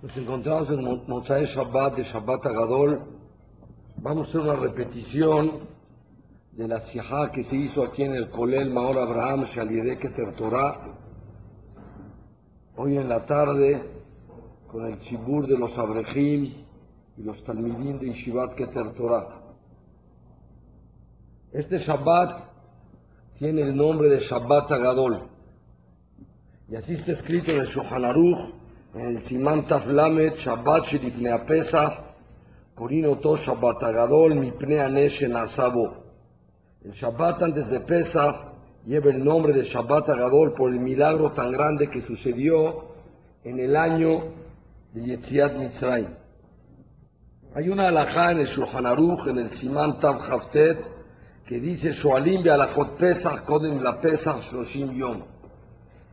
Nos encontramos en Mozae Shabbat de Shabbat Agadol. Vamos a hacer una repetición de la sijá que se hizo aquí en el Kolel Maor Abraham Shalire Keter Torah. Hoy en la tarde, con el Shibur de los Abrejim y los Talmidim de Yeshivat Keter Torah. Este Shabbat tiene el nombre de Shabbat Agadol. Y así está escrito en el Shulchan Aruch, en el Siman Taflamet, Shabbat Shirifnei Pesach, Corino To Shabbat Agadol, Mipnei Anesh Asabo. El Shabbat antes de Pesach lleva el nombre de Shabbat Agadol por el milagro tan grande que sucedió en el año de Yetziat Mitzrayim. Hay una alajá en el Shulchan Aruch, en el Siman Tav Haftet, que dice Shoalim alajot Pesach, Kodem la Pesach, Shoshim Yom.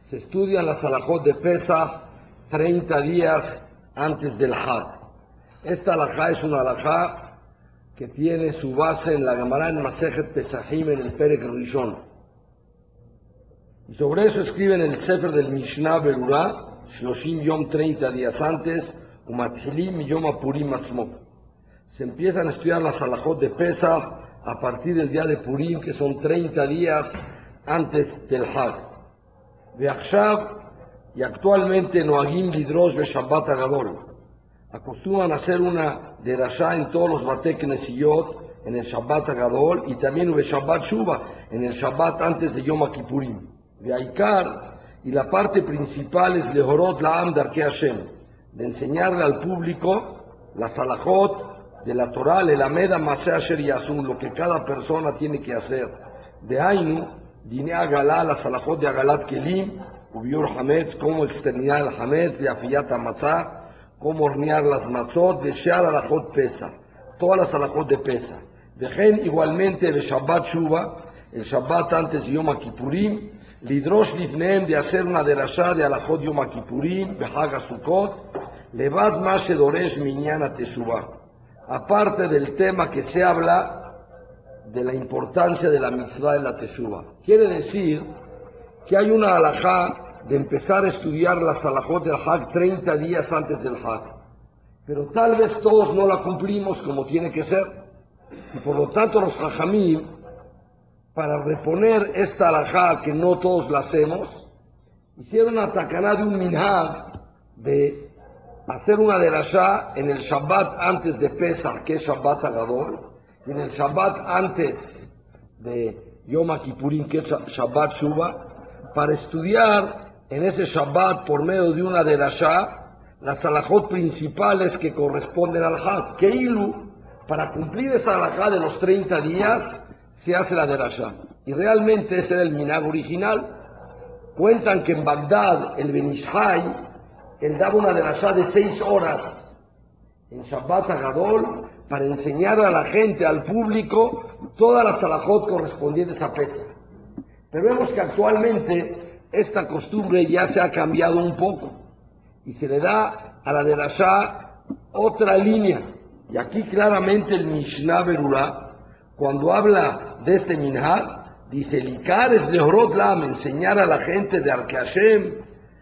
Se estudian las alajot de Pesach 30 días antes del Had. Esta alajá es una alajá que tiene su base en la Gemara en Masejet en el Perek Rishon. Y sobre eso escriben el Sefer del Mishnah Berurah, Shloshim Yom 30 días antes, Umathilim Yom Apurim Atzmo. Se empiezan a estudiar las alajot de Pesach a partir del día de Purim, que son 30 días antes del Hag. Y actualmente Noagim Lidrosh de Shabbat Agadol. Acostumbran a hacer una derashá en todos los Batek Nesiyot, en el Shabbat Agadol, y también en Shabbat Shuba, en el Shabbat antes de Yom Kippurim. De Aikar, y la parte principal es Lehorot Laam Darke Hashem, de enseñarle al público la Salahot de la Torah, el Ameda Maseh Asher Yasun, lo que cada persona tiene que hacer. De Ainu, Dine Agalá, la Salahot de Agalat Kelim, Ubiur Hametz, cómo exterminar el Hametz, de Afiyat Matzah, cómo hornear las matzot, de Shear Alajot Pesa, todas las Alajot de Pesa. Dejen igualmente el Shabbat Shuba, el Shabbat antes de Yom Kippurim, Lidrosh Lifneem de hacer una derashá de Alajot Yom Kippurim, Behaga Sukkot, Levad Mashe Doresh Minyana Teshuvah. Aparte del tema que se habla de la importancia de la mitzvah de la Teshuvah. Quiere decir que hay una alajá de empezar a estudiar las alajot del Hag 30 días antes del Hag. Pero tal vez todos no la cumplimos como tiene que ser. Y por lo tanto los hajamim, para reponer esta alajá que no todos la hacemos, hicieron una tacaná de un minhag de hacer una derashá en el Shabbat antes de Pesach, que es Shabbat Agadol, y en el Shabbat antes de Yom Kippurim, que es Shabbat Shuba, para estudiar en ese Shabbat por medio de una derashá las alajot principales que corresponden al Had. Keilu, para cumplir esa alajá de los 30 días, se hace la derashá. Y realmente ese era el minag original. Cuentan que en Bagdad, el Benishai, él daba una derashá de 6 horas en Shabbat Agadol para enseñar a la gente, al público, todas las alajot correspondientes a Pesach. Pero vemos que actualmente esta costumbre ya se ha cambiado un poco y se le da a la de Rasha otra línea. Y aquí claramente el Mishnah Berurah, cuando habla de este Minhar, dice, Likar es Lehorot Lam, enseñar a la gente de Arke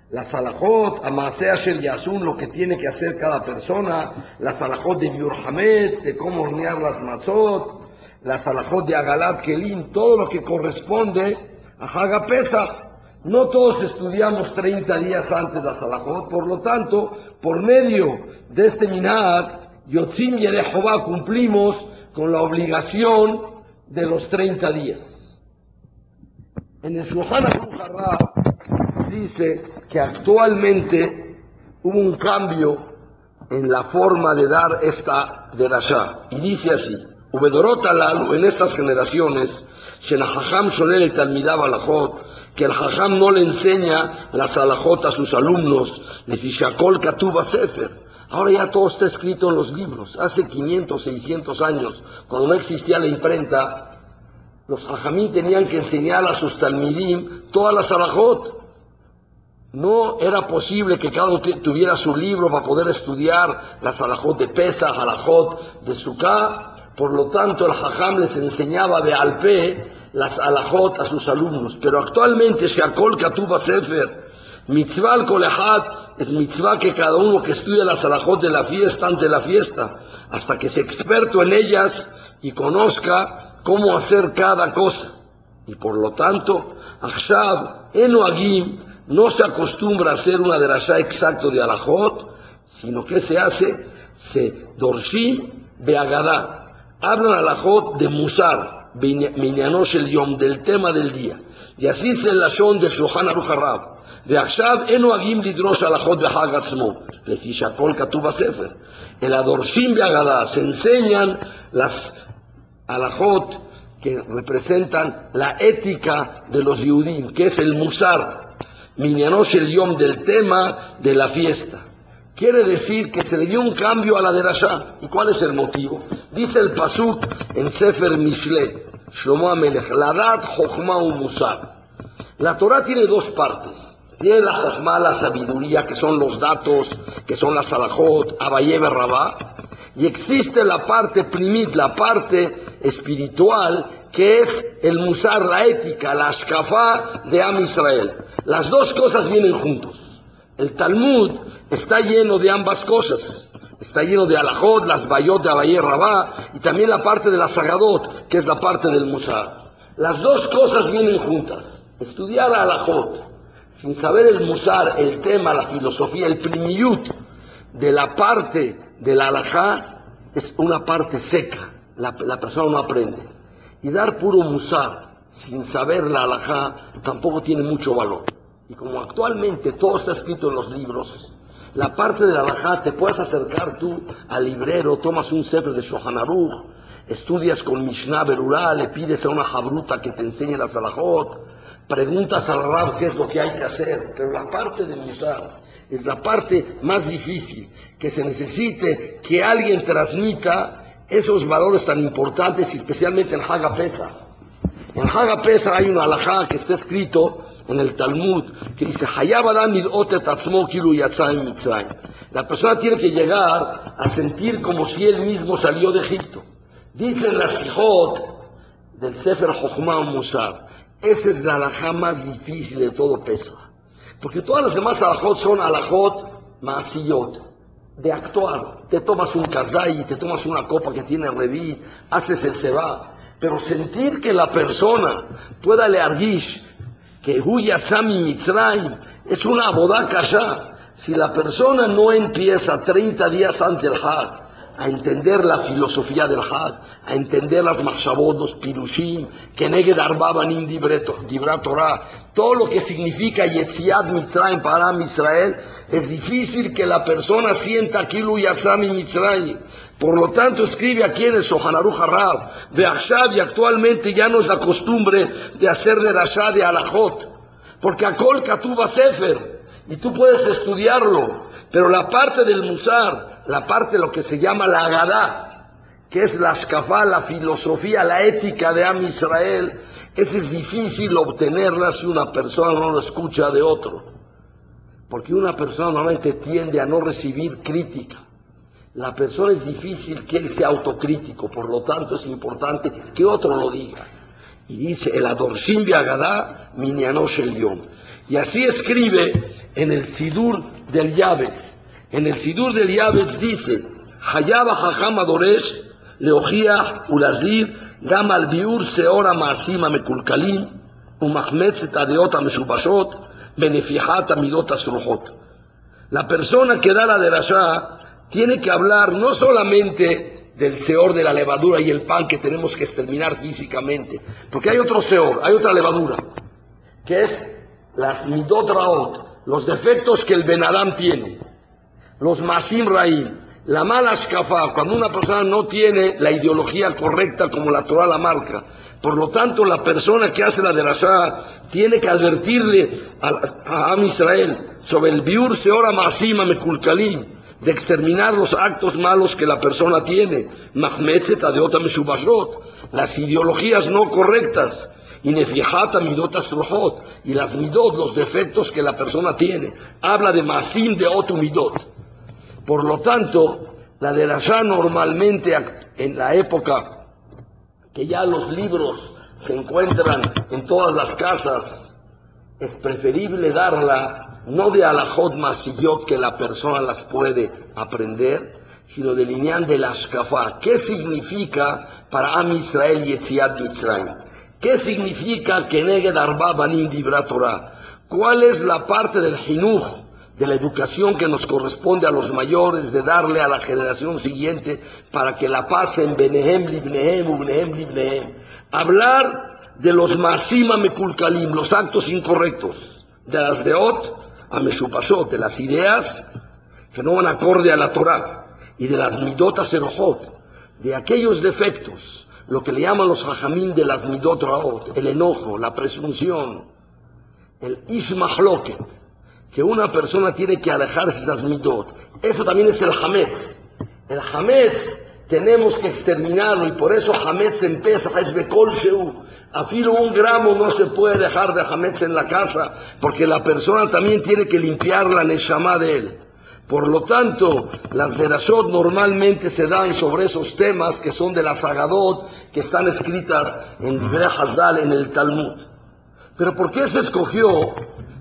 Hashem, la Salahot, Amasea Shel Yasun, lo que tiene que hacer cada persona, la Salahot de Biur Hametz, de cómo hornear las mazot, la Salahot de Agalat Kelim, todo lo que corresponde a Haga Pesach. No todos estudiamos 30 días antes la Salahot, por lo tanto, por medio de este Minad, Yotzim y Jehová cumplimos con la obligación de los 30 días. En el Shulchan dice que actualmente hubo un cambio en la forma de dar esta derashá. Y dice así, en estas generaciones, que el Jajam no le enseña las alajot a sus alumnos, Sefer. Ahora ya todo está escrito en los libros. Hace 500, 600 años, cuando no existía la imprenta, los Jajamín tenían que enseñar a sus Talmidim todas las alajot. No era posible que cada uno tuviera su libro para poder estudiar las alajot de Pesach, alajot de Sukkah. Por lo tanto, el Jajam les enseñaba de Alpe las alajot a sus alumnos. Pero actualmente, Shakol Katuba Sefer, mitzvah al kolehad es mitzvah que cada uno que estudia las alajot de la fiesta, antes de la fiesta, hasta que sea experto en ellas y conozca cómo hacer cada cosa. Y por lo tanto, Achshav, Enoagim, no se acostumbra a hacer una derashá exacto de alajot, sino que se hace, se dorshim beagadá. Hablan alajot de musar, minyanosh el yom, del tema del día. Y así es el lashon de Shohan Aruch Harab. ועכשיו אין נוהגים לדרוש הלכות בחג עצמו, לפי שהכל כתוב בספר, אלא דורשים בהגדה, se enseñan las alajot que representan la ética de los Yehudim, que es el musar, Minyanos el yom del tema de la fiesta. Quiere decir que se le dio un cambio a la derashá. ¿Y cuál es el motivo? Dice el Pasuk en Sefer Mishle, Shlomo Amelech, Ladat Chochma u Musar. La Torah tiene dos partes. Tiene la Jochma, la sabiduría, que son los datos, que son la Salahot, Abaye Rabá. Y existe la parte primit, la parte espiritual, que es el Musar, la ética, la Ashkafá de Am Israel. Las dos cosas vienen juntos. El Talmud está lleno de ambas cosas. Está lleno de alajot, las bayot de Abaye Rabá, y también la parte de la Sagadot, que es la parte del Musar. Las dos cosas vienen juntas. Estudiar alajot, sin saber el Musar, el tema, la filosofía, el primiyut de la parte de la alajá, es una parte seca. La, la persona no aprende. Y dar puro Musar, sin saber la alajá, tampoco tiene mucho valor. Y como actualmente todo está escrito en los libros, la parte de la alajá te puedes acercar tú al librero, tomas un sefer de Shohan Aruch, estudias con Mishnah Berurah, le pides a una jabruta que te enseñe las alajot, preguntas al Rab qué es lo que hay que hacer, pero la parte del Musar es la parte más difícil, que se necesite que alguien transmita esos valores tan importantes, especialmente en Haga Pesa. En Haga Pesa hay una alajá que está escrito en el Talmud que dice la persona tiene que llegar a sentir como si él mismo salió de Egipto. Dicen las hijot del Sefer Jochma Musar. Esa es la alajá más difícil de todo Pesa. Porque todas las demás alajot son alajot masiyot, de actuar. Te tomas un kazay, te tomas una copa que tiene reví, haces el seba. Pero sentir que la persona pueda leargish que Huyatzami Mitzrayim es una bodaca ya. Si la persona no empieza 30 días antes del Hag a entender la filosofía del Hag, a entender las Machshavot, los Pirushim, que Neged Arbabanim Dibra Torah, todo lo que significa Yetziat Mitzrayim para Israel, es difícil que la persona sienta Kilu Yatzami Mitzrayim. Por lo tanto, escribe aquí en el Sohanaruj Harab, de Achshab, y actualmente ya no es la costumbre de hacer de Rashad de Alajot, porque Akol Katuba Sefer, y tú puedes estudiarlo, pero la parte del Musar, la parte de lo que se llama la Agadá, que es la Shkafá, la filosofía, la ética de Am Israel, es difícil obtenerla si una persona no lo escucha de otro. Porque una persona normalmente tiende a no recibir crítica. La persona es difícil que él sea autocrítico, por lo tanto es importante que otro lo diga. Y dice, el Adorshim Agadá, Minyanosh el. Y así escribe en el Sidur del Yabes. En el Sidur del Yabes dice, Hayaba Hajam Adoresh, Leojiah Ulazir, Gam al Biur Seora Maasima Mekulkalim, Umachmetzet Adeota Meshubashot, Benefijat Amidot Asruhot. La persona que da la derashá tiene que hablar no solamente del seor de la levadura y el pan que tenemos que exterminar físicamente, porque hay otro seor, hay otra levadura, que es las midot raot, los defectos que el Benadam tiene, los masim raim, la mala shkafá, cuando una persona no tiene la ideología correcta como la Torah la marca. Por lo tanto, la persona que hace la derashá tiene que advertirle a, a, Israel sobre el biur seora masima mekulkalim, de exterminar los actos malos que la persona tiene, las ideologías no correctas, y y las midot, los defectos que la persona tiene. Habla de masim de otu midot. Por lo tanto, la derashá normalmente en la época que ya los libros se encuentran en todas las casas, es preferible darla no de alajot masillot que la persona las puede aprender, sino del lineal de la Ashkafá. ¿Qué significa para Am Israel Yetziat Mitzrayim? ¿Qué significa que negue Arba Banim Torah? ¿Cuál es la parte del Jinuj, de la educación que nos corresponde a los mayores, de darle a la generación siguiente para que la pasen Benehem Libnehem, Ubnehem Libnehem? Hablar de los Masima Mekulkalim, los actos incorrectos, de las Deot a Mesupasot, de las ideas que no van acorde a la Torah y de las midotas erojot, de aquellos defectos, lo que le llaman los hajamim de las midot raot, el enojo, la presunción, el ismahloket, que una persona tiene que alejarse de esas midot. Eso también es el hametz. El hametz tenemos que exterminarlo y por eso hametz empieza, es bekol sheu. Afilo un gramo no se puede dejar de hametz en la casa, porque la persona también tiene que limpiar la neshama de él. Por lo tanto, las verashot normalmente se dan sobre esos temas que son de la Sagadot, que están escritas en Divrei Hazdal, en el Talmud. Pero ¿por qué se escogió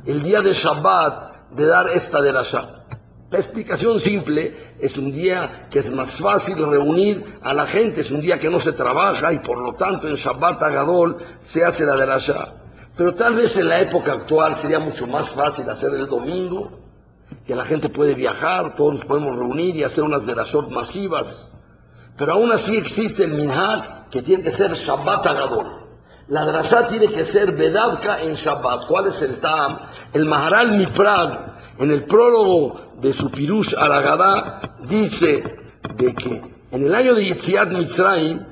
el día de Shabbat de dar esta derashá? La explicación simple es un día que es más fácil reunir a la gente, es un día que no se trabaja y por lo tanto en Shabbat Agadol se hace la derashá. Pero tal vez en la época actual sería mucho más fácil hacer el domingo que la gente puede viajar, todos nos podemos reunir y hacer unas derashot masivas. Pero aún así existe el minhag que tiene que ser Shabbat Agadol. La drashá tiene que ser Bedavka en Shabbat. ¿Cuál es el tam? El Maharal Miprag, en el prólogo de su Pirush Aragadá, dice de que en el año de Yitziat Mitzrayim,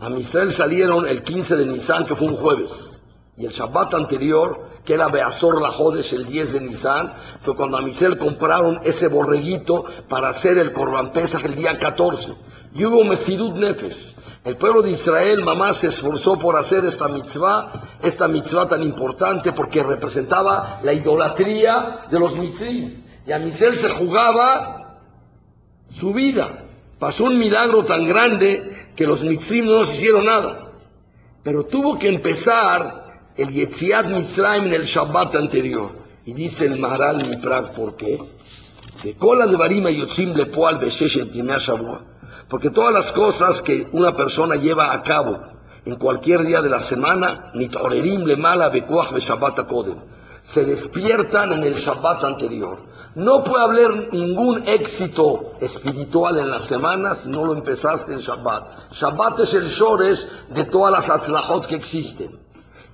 a Misrael salieron el 15 de Nisan, que fue un jueves, y el Shabbat anterior que era Beazor la Jodes el 10 de Nisan, fue cuando a compraron ese borreguito para hacer el Corban Pesach el día 14. Y hubo Mesidut Nefes. El pueblo de Israel, mamá, se esforzó por hacer esta mitzvah, esta mitzvah tan importante porque representaba la idolatría de los mitzvim. Y a se jugaba su vida. Pasó un milagro tan grande que los mitzvim no nos hicieron nada. Pero tuvo que empezar el Yetziat Mitzrayim en el Shabbat anterior. Y dice el Maharal Miprag, ¿por qué? Que cola de Barima Yotzim le poal Shabua. Porque todas las cosas que una persona lleva a cabo en cualquier día de la semana, ni torerim le mala bekoach Shabbat kodem, se despiertan en el Shabbat anterior. No puede haber ningún éxito espiritual en las semanas si no lo empezaste en Shabbat. Shabbat es el shores de todas las atzlahot que existen.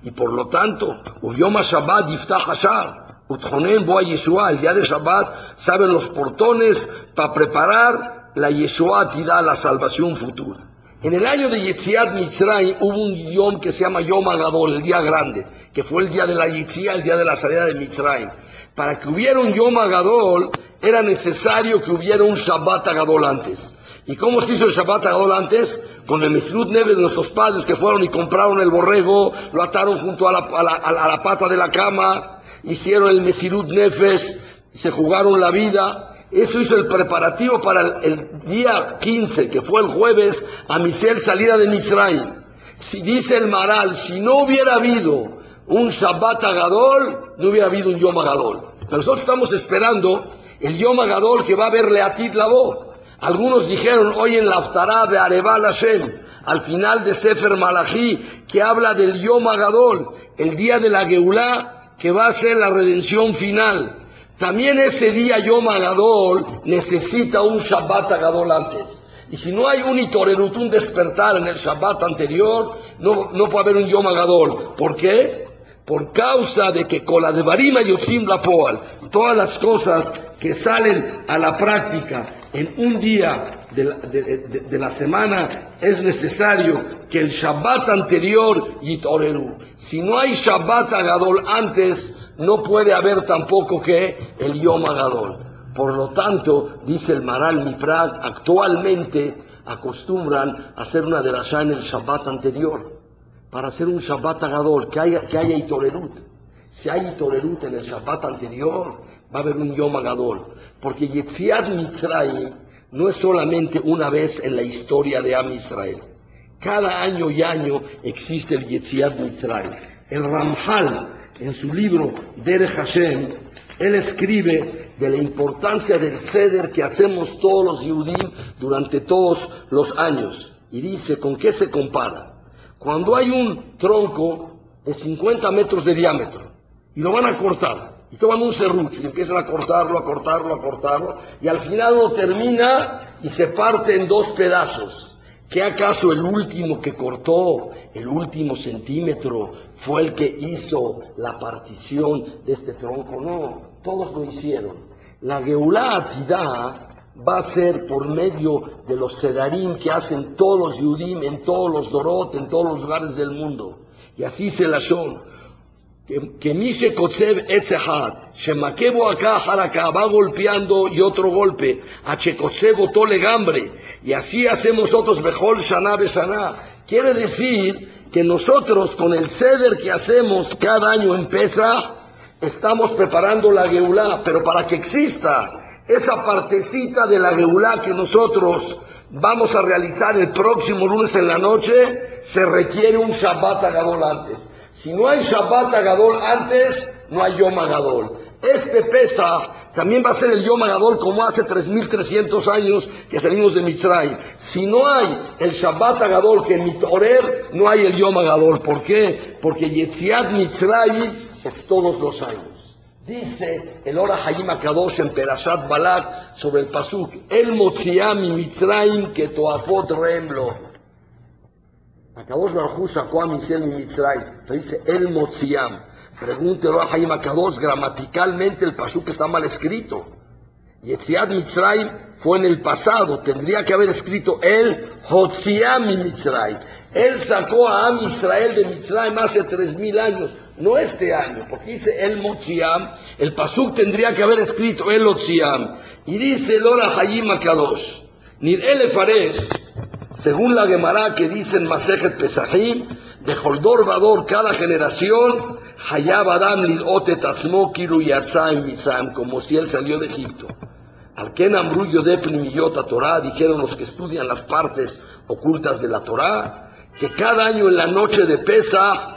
Y por lo tanto, Yom Shabbat Yiftach Hashar, Utjonen Boa Yeshua, el día de Shabbat, saben los portones para preparar la Yeshua da la salvación futura. En el año de Yetziat Mitzrayim hubo un Yom que se llama Yom Agadol, el día grande, que fue el día de la Yetzia, el día de la salida de Mitzrayim. Para que hubiera un Yom Agadol, era necesario que hubiera un Shabbat Agadol antes. ¿Y cómo se hizo el Shabbat Agadol antes? Con el Mesirut Neve de nuestros padres que fueron y compraron el borrego, lo ataron junto a la, pata de la cama, hicieron el Mesirut Nefes, se jugaron la vida. Eso hizo el preparativo para el, día 15, que fue el jueves, a Misel salida de Misraim. Si dice el Maral, si no hubiera habido un Shabbat Agadol, no hubiera habido un Yom Agadol. Pero nosotros estamos esperando el Yom Agadol que va a haber Leatit voz. Algunos dijeron hoy en la Aftará de Arebal Hashem, al final de Sefer Malachi, que habla del Yom Agadol, el día de la Geulá, que va a ser la redención final. También ese día Yom Agadol necesita un Shabbat Agadol antes. Y si no hay un Itorerut, un despertar en el Shabbat anterior, no, no puede haber un Yom Agadol. ¿Por qué? Por causa de que con la de la Poal, todas las cosas que salen a la práctica en un día de la, semana es necesario que el Shabbat anterior yitoreru. Si no hay Shabbat Agadol antes, no puede haber tampoco que el Yom Agadol. Por lo tanto, dice el Maral Miprag, actualmente acostumbran a hacer una derashá en el Shabbat anterior, para hacer un Shabbat Agadol, que haya, que haya Itorerut. Si hay Itorerut en el Shabbat anterior, va a haber un Yom Agadol. Porque Yetziat Mitzrayim no es solamente una vez en la historia de Am Israel. Cada año y año existe el Yetziat Mitzrayim. El Ramjal, en su libro Derech Hashem, él escribe de la importancia del ceder que hacemos todos los Yudim durante todos los años. Y dice, ¿con qué se compara? Cuando hay un tronco de 50 metros de diámetro y lo van a cortar, y toman un serrucho y empiezan a cortarlo, a cortarlo, a cortarlo, y al final lo termina y se parte en dos pedazos. ¿Qué acaso el último que cortó, el último centímetro, fue el que hizo la partición de este tronco? No, todos lo hicieron. La Geulah Atidá va a ser por medio de los sedarim que hacen todos los yudim en todos los dorot, en todos los lugares del mundo. Y así se la son. Que mi se kotzev etzehad, shemakebo acá jaraka, va golpeando y otro golpe, a chekotzev tole gambre, y así hacemos nosotros mejor shana besana. Quiere decir que nosotros con el ceder que hacemos cada año en estamos preparando la geulá, pero para que exista esa partecita de la geulá que nosotros vamos a realizar el próximo lunes en la noche, se requiere un Shabbat Agadol antes. Si no hay Shabbat Agadol antes, no hay Yom Agadol. Este pesa también va a ser el Yom Agadol como hace 3.300 años que salimos de Mitzray. Si no hay el Shabbat Agadol que en Mitorer, no hay el Yom Agadol. ¿Por qué? Porque Yetziat Mitzray es todos los años. Dice el Ora Hayim Akadosh en Perashat Balak sobre el Pasuk, El Motziam Mitzrayim que toafot remlo. Akadosh Baruj sacó a Misel y Mitzray, dice El Motziam. Pregúntelo a Jaime Akadosh, gramaticalmente el pasuk está mal escrito. Yetziat Mitzrayim fue en el pasado, tendría que haber escrito el Hotziam Mitzrayim. Él sacó a Am Israel de Mitzrayim hace tres mil años, no este año, porque dice el Motziam, el pasuk tendría que haber escrito el Hotziam. Y dice el Ora Hayim Akadosh, Nir Elefares, según la Gemara que dice en Masejet Pesahim, de Holdor Vador cada generación, Hayab Adam Lilot Tatzmo Kiru Mitzam, como si él salió de Egipto. Al Ken Amru de Pnimiyot Torah, dijeron los que estudian las partes ocultas de la Torah, que cada año en la noche de Pesach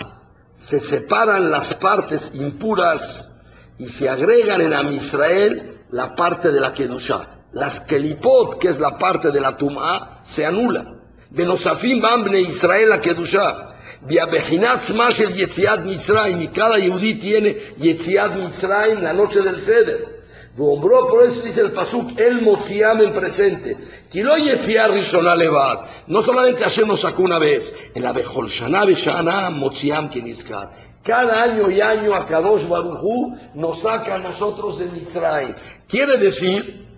se separan las partes impuras y se agregan en Am Israel la parte de la Kedushah. Las Kelipot, que es la parte de la Tum'a, se anulan. Benosafim Bambre Israel la Kedushah. Viabejinat Smash el Yetziat Mitzrayim, y cada Yehudí tiene Yetziat Mitzrayim la noche del Seder. Nombró, por eso dice el Pasuk, el Motziam en presente. Kilo Yetziat Rishonah Levad. No solamente Hashem nos sacó una vez, en la Bejol Shana Beshana Motziam Kinizkar. Cada año y año a Kadosh Baruchu nos saca a nosotros de Mitzrayim. Quiere decir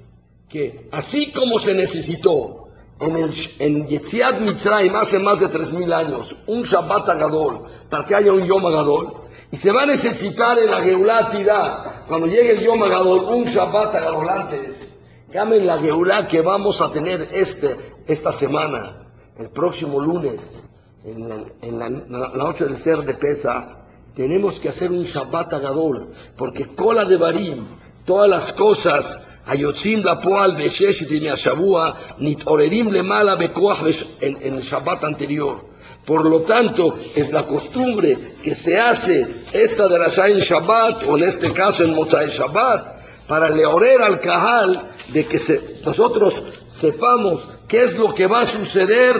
que así como se necesitó en, el, en Yetziat Mitzrayim hace más de 3.000 años, un Shabbat Agadol, para que haya un Yom Agadol, y se va a necesitar en la Geulah cuando llegue el Yom Agadol, un Shabbat Agadol antes, llamen la Geulah que vamos a tener este, esta semana, el próximo lunes, en la noche del ser de Pesa, tenemos que hacer un Shabbat Agadol, porque cola de Barim, todas las cosas היוצאים לפועל בששת ימי השבוע מתעוררים למעלה בכוח en, en el Shabbat anterior. Por lo tanto, es la costumbre que se hace esta de la Shain Shabbat, o en este caso en Motzai Shabbat, para leorer al Kahal de que se, nosotros sepamos qué es lo que va a suceder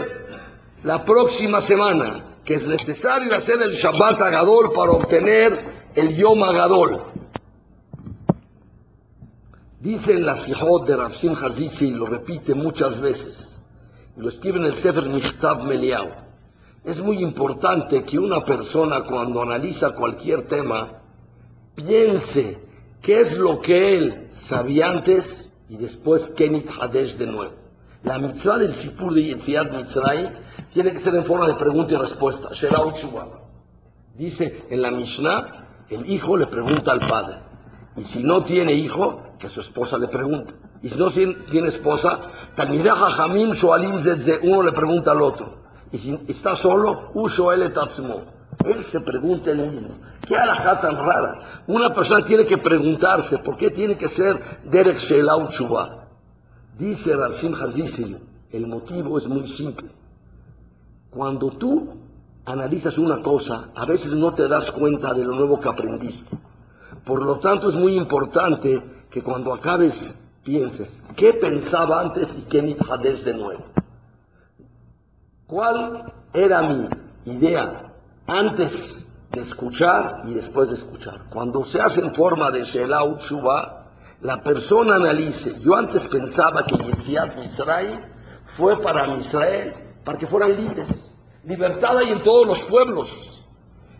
la próxima semana, que es necesario hacer el Shabbat Agadol para obtener el Yom Agadol. Dice en la Sihot de Rav Simcha y lo repite muchas veces, y lo escribe en el Sefer Michtav Meliau. Es muy importante que una persona cuando analiza cualquier tema piense qué es lo que él sabía antes y después Kenit Hadesh de nuevo. La mitzvah del Sipur de Yetziat Mitzray tiene que ser en forma de pregunta y respuesta. Dice en la Mishnah, el hijo le pregunta al padre. Y si no tiene hijo, que su esposa le pregunta. Y si no tiene esposa, Jamim uno le pregunta al otro. Y si está solo, uso él Él se pregunta él mismo. ¿Qué alajá tan rara? Una persona tiene que preguntarse, ¿por qué tiene que ser Derek Shelau Dice Rarsim Hazizil, el motivo es muy simple. Cuando tú analizas una cosa, a veces no te das cuenta de lo nuevo que aprendiste. Por lo tanto, es muy importante que cuando acabes pienses, ¿qué pensaba antes y qué nitjades de nuevo? ¿Cuál era mi idea antes de escuchar y después de escuchar? Cuando se hace en forma de Shelau Shuba, la persona analice, yo antes pensaba que Yetziat Misraim fue para Israel, para que fueran libres. Libertad hay en todos los pueblos.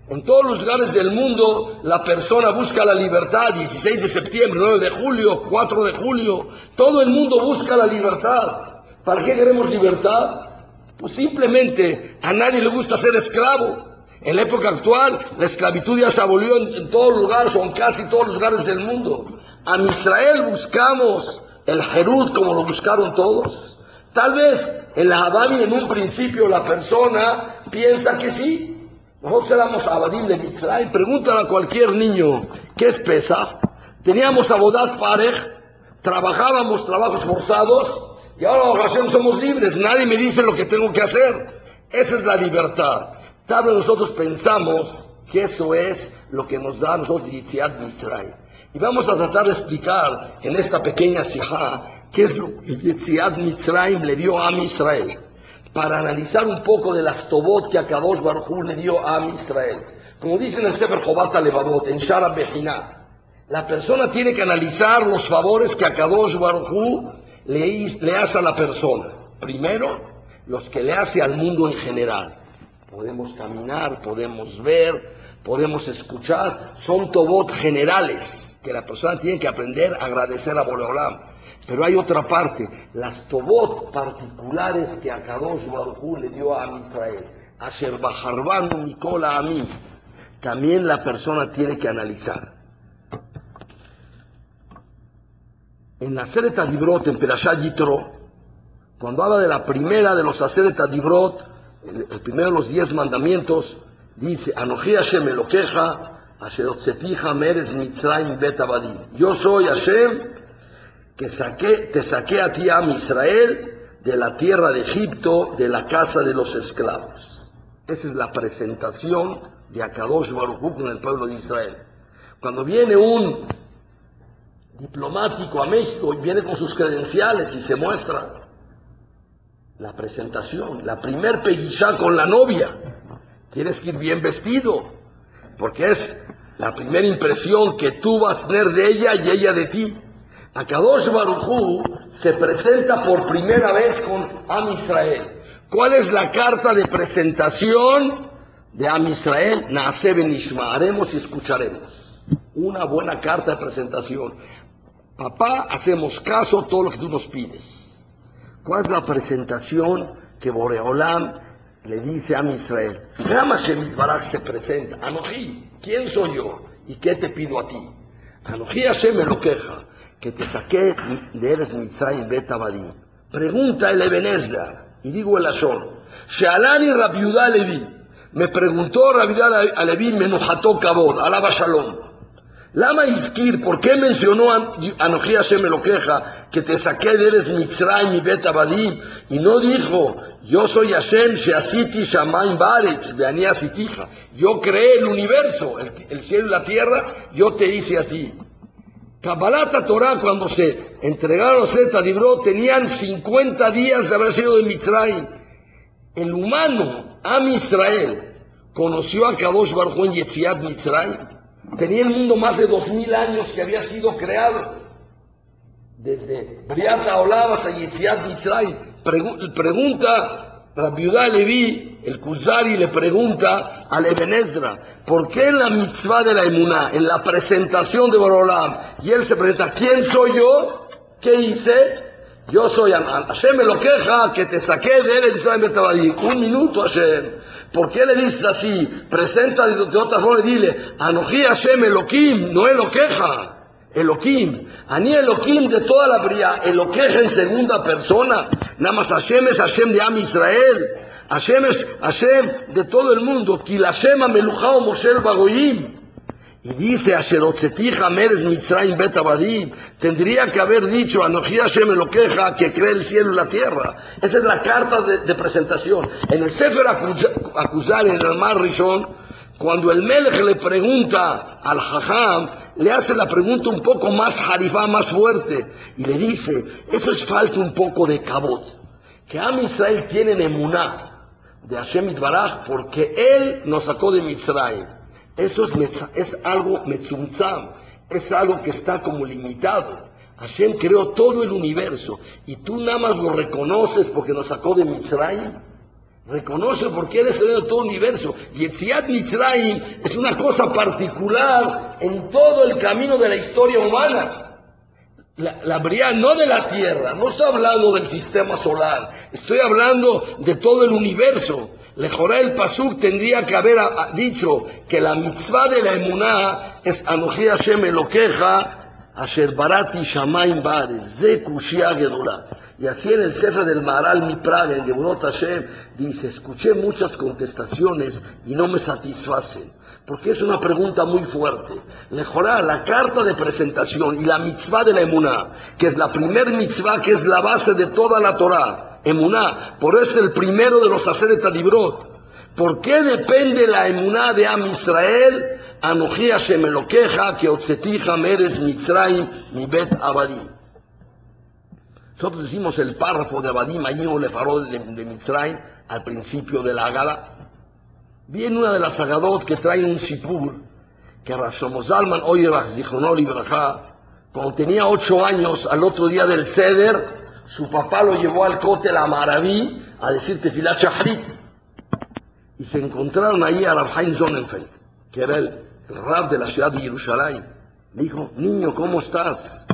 En todos los lugares del mundo la persona busca la libertad, 16 de septiembre, 9 de julio, 4 de julio, todo el mundo busca la libertad. ¿Para qué queremos libertad? Pues simplemente a nadie le gusta ser esclavo. En la época actual la esclavitud ya se abolió en, todos los lugares o en casi todos los lugares del mundo. A Israel buscamos el Jerud como lo buscaron todos. Tal vez en la Habani en un principio la persona piensa que sí, nosotros éramos Abadim de Mitzray. Pregúntale a cualquier niño qué es pesa. Teníamos Abodat Parej, trabajábamos trabajos forzados y ahora somos libres. Nadie me dice lo que tengo que hacer. Esa es la libertad. Tal vez nosotros pensamos que eso es lo que nos da a nosotros Yitziat Mitzray. Y vamos a tratar de explicar en esta pequeña sijá qué es lo que Yitziat Mitzrayim le dio a Israel para analizar un poco de las tobot que Akadosh Baruj le dio a Israel. Como dice en el Sefer Jobat Levavot, en Shara Bejina, la persona tiene que analizar los favores que Akadosh Baruj le, le hace a la persona. Primero, los que le hace al mundo en general. Podemos caminar, podemos ver, podemos escuchar, son tobot generales que la persona tiene que aprender a agradecer a Boleolam. Pero hay otra parte, las tobot particulares que Akadosh Baruj le dio a Israel. Asher Bajarbanu Mikola a mí. También la persona tiene que analizar. En la Seret Adibrot, en Perashá Yitro, cuando habla de la primera de los Aseret Adibrot, el, primero de los diez mandamientos, dice, Anoji Hashem Elokeja, Asher Otzetija Meres Mitzrayim Bet Yo soy Hashem, que saqué, te saqué a ti, a Israel, de la tierra de Egipto, de la casa de los esclavos. Esa es la presentación de Akadosh Baruj con el pueblo de Israel. Cuando viene un diplomático a México y viene con sus credenciales y se muestra la presentación, la primer pellizá con la novia, tienes que ir bien vestido, porque es la primera impresión que tú vas a tener de ella y ella de ti. Akadosh Baruchú se presenta por primera vez con Am Israel. ¿Cuál es la carta de presentación de Am Israel? Naase Benishma. Haremos y escucharemos. Una buena carta de presentación. Papá, hacemos caso a todo lo que tú nos pides. ¿Cuál es la presentación que Boreolam le dice a Israel? Hashem Barak se presenta. Anoji, ¿quién soy yo? ¿Y qué te pido a ti? Anoji Hashem me lo queja que te saqué de Eres Mitzrayim Betabadi. Pregunta el Ebenezda, y digo el Ashon, Shealani Rabiudá Levi, me preguntó Rabiudá Levi, Menujató Kabod, alaba Shalom. Lama Iskir, ¿por qué mencionó Anoji Hashem lo queja que te saqué de Eres Mitzrayim y Betabadi? Y no dijo, yo soy Hashem, Sheasiti Shamaim Baretz, Beani Asitija. Yo creé el universo, el, el cielo y la tierra, yo te hice a ti. Kabbalata Torah, cuando se entregaron los Dibró, tenían 50 días de haber sido de Mitzrayim. El humano, Am Israel, conoció a Kadosh Baruj en Yetziat Mitzrayim. Tenía el mundo más de 2000 años que había sido creado. Desde Briata Olam hasta Yetziat Mitzrayim. pregunta Rabiudá Levi, el Kuzari le pregunta al Ebenezra, ¿por qué en la mitzvah de la emuná, en la presentación de Borolam, y él se pregunta, ¿quién soy yo? ¿Qué hice? Yo soy Hashem me lo que te saqué de él en Un minuto Hashem. ¿Por qué le dices así? Presenta de, otra forma y dile, Anoji Hashem Elohim, no Eloqueja. Elohim, Ani Elohim de toda la bría, Eloqueja en segunda persona, nada más Hashem es Hashem de Am Israel. Hashem es de todo el mundo. Kilashema Melujao Moshe Bagoyim. Y dice, Asherotzetija Meres Mitzrayim Bet Abadim, tendría que haber dicho, Anoji Hashem queja, que cree el cielo y la tierra. Esa es la carta de, presentación. En el Sefer Acusar, en el Mar Rishon, cuando el Melech le pregunta al Jajam, le hace la pregunta un poco más jarifá, más fuerte, y le dice, eso es falta un poco de cabot. Que Am Israel tiene emuná de Hashem Itbaraj porque Él nos sacó de Mitzrayim. Eso es, algo metzumzam, es algo que está como limitado. Hashem creó todo el universo y tú nada más lo reconoces porque nos sacó de Mitzrayim. Reconoce porque eres el de todo el universo. Y Etziat Mitzrayim es una cosa particular en todo el camino de la historia humana. La, la no de la Tierra, no estoy hablando del sistema solar, estoy hablando de todo el universo. Lejorá el Pasuk tendría que haber dicho que la mitzvah de la emuná es Anoji Hashem Elokeja, Asher Barati Shamaim Bares, Ze Y así en el Sefer del Maral Mi Praga, en Gebunot Hashem, dice, escuché muchas contestaciones y no me satisfacen. Porque es una pregunta muy fuerte. Lejorá, la carta de presentación y la mitzvah de la emuná, que es la primer mitzvah, que es la base de toda la Torah, emuná. Por eso es el primero de los de Tadibrot. ¿Por qué depende la emuná de Am Israel? Anoji Hashem Elokeja, que Otzetija Meres Mitzrayim, mi bet Abadim. Nosotros decimos el párrafo de Abadim, allí le paró de, de Mitzrayim, al principio de la Agada. Viene una de las Agadot que trae un sipur, que Rashomozalman oye Zichronol cuando tenía ocho años, al otro día del Seder, su papá lo llevó al Kotel a Maraví a decir Tefilat. Y se encontraron ahí a Rabhaim Sonnenfeld, que era el, rab de la ciudad de Jerusalén. Le dijo, niño, ¿cómo estás?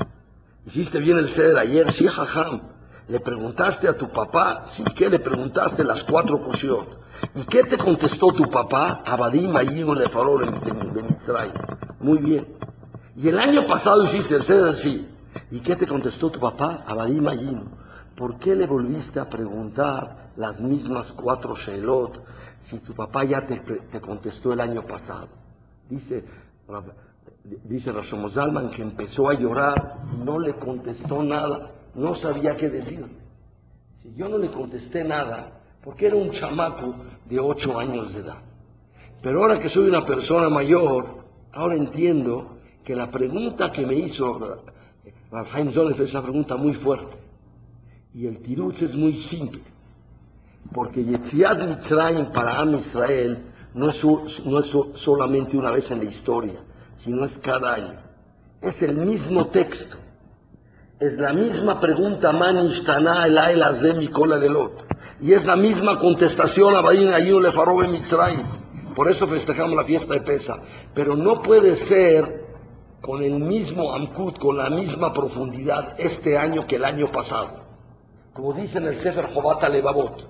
¿Hiciste bien el ser ayer? Sí, jajam. ¿Le preguntaste a tu papá? Sí, ¿qué le preguntaste? Las cuatro cosas. ¿Y qué te contestó tu papá? Abadim Ayim le farol de Mitzray. Muy bien. ¿Y el año pasado hiciste el ser Sí. ¿Y qué te contestó tu papá? Abadim ¿Por qué le volviste a preguntar las mismas cuatro Shelot si tu papá ya te, contestó el año pasado? Dice, dice Zalman que empezó a llorar, no le contestó nada, no sabía qué decir. Si yo no le contesté nada, porque era un chamaco de ocho años de edad. Pero ahora que soy una persona mayor, ahora entiendo que la pregunta que me hizo Rabhaim Zollef es una pregunta muy fuerte. Y el tirutz es muy simple. Porque Yetziat Mitzrayim para Am Israel no es, no solamente una vez en la historia, sino es cada año. Es el mismo texto. Es la misma pregunta, Manishtana el Azem Kola Gelot. Y es la misma contestación a Bain Ayun Lefarobe Mitzrayim. Por eso festejamos la fiesta de Pesa. Pero no puede ser con el mismo Amkut, con la misma profundidad este año que el año pasado. Como dice en el Sefer Jobata Levavot,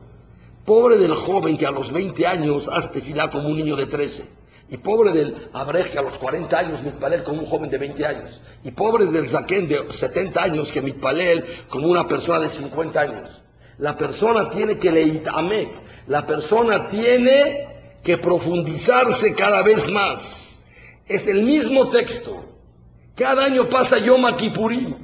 pobre del joven que a los 20 años hace tefilá como un niño de 13. Y pobre del Abrej que a los 40 años mitpalel como un joven de 20 años. Y pobre del Zaken de 70 años que mitpalel como una persona de 50 años. La persona tiene que leitamé, la persona tiene que profundizarse cada vez más. Es el mismo texto, cada año pasa Yom Kippurim.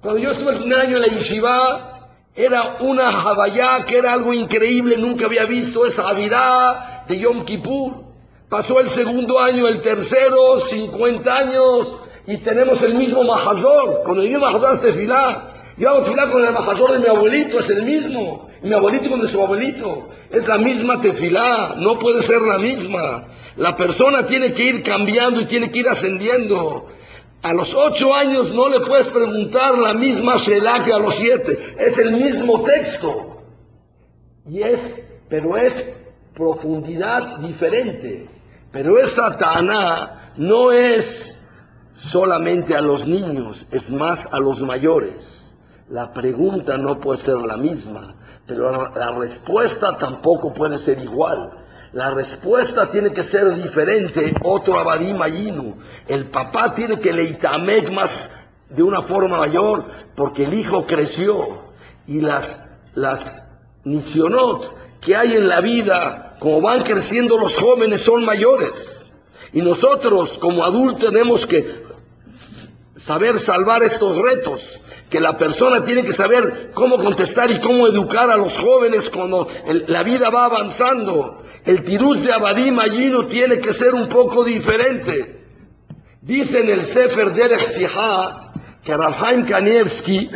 Cuando yo estuve el primer año en la yeshiva, era una Habayá que era algo increíble, nunca había visto esa Avirá de Yom Kippur. Pasó el segundo año, el tercero, 50 años, y tenemos el mismo Mahazor. Con el mismo Mahazor este filá. Yo hago filá con el Mahazor de mi abuelito, es el mismo. Mi abuelito con su abuelito. Es la misma tefilá, no puede ser la misma. La persona tiene que ir cambiando y tiene que ir ascendiendo. A los ocho años no le puedes preguntar la misma Shelah que a los siete. Es el mismo texto. Y es, pero es profundidad diferente. Pero esa Taná no es solamente a los niños, es más a los mayores. La pregunta no puede ser la misma, pero la, respuesta tampoco puede ser igual. La respuesta tiene que ser diferente, otro abadim ayinu. El papá tiene que leitamek más de una forma mayor porque el hijo creció y las, las nisionot que hay en la vida, como van creciendo los jóvenes, son mayores. Y nosotros como adultos tenemos que saber salvar estos retos, que la persona tiene que saber cómo contestar y cómo educar a los jóvenes cuando la vida va avanzando. El tiruz de Abadim allí no tiene que ser un poco diferente. Dice en el Sefer Derech Sihá que Rabhaim Kanievski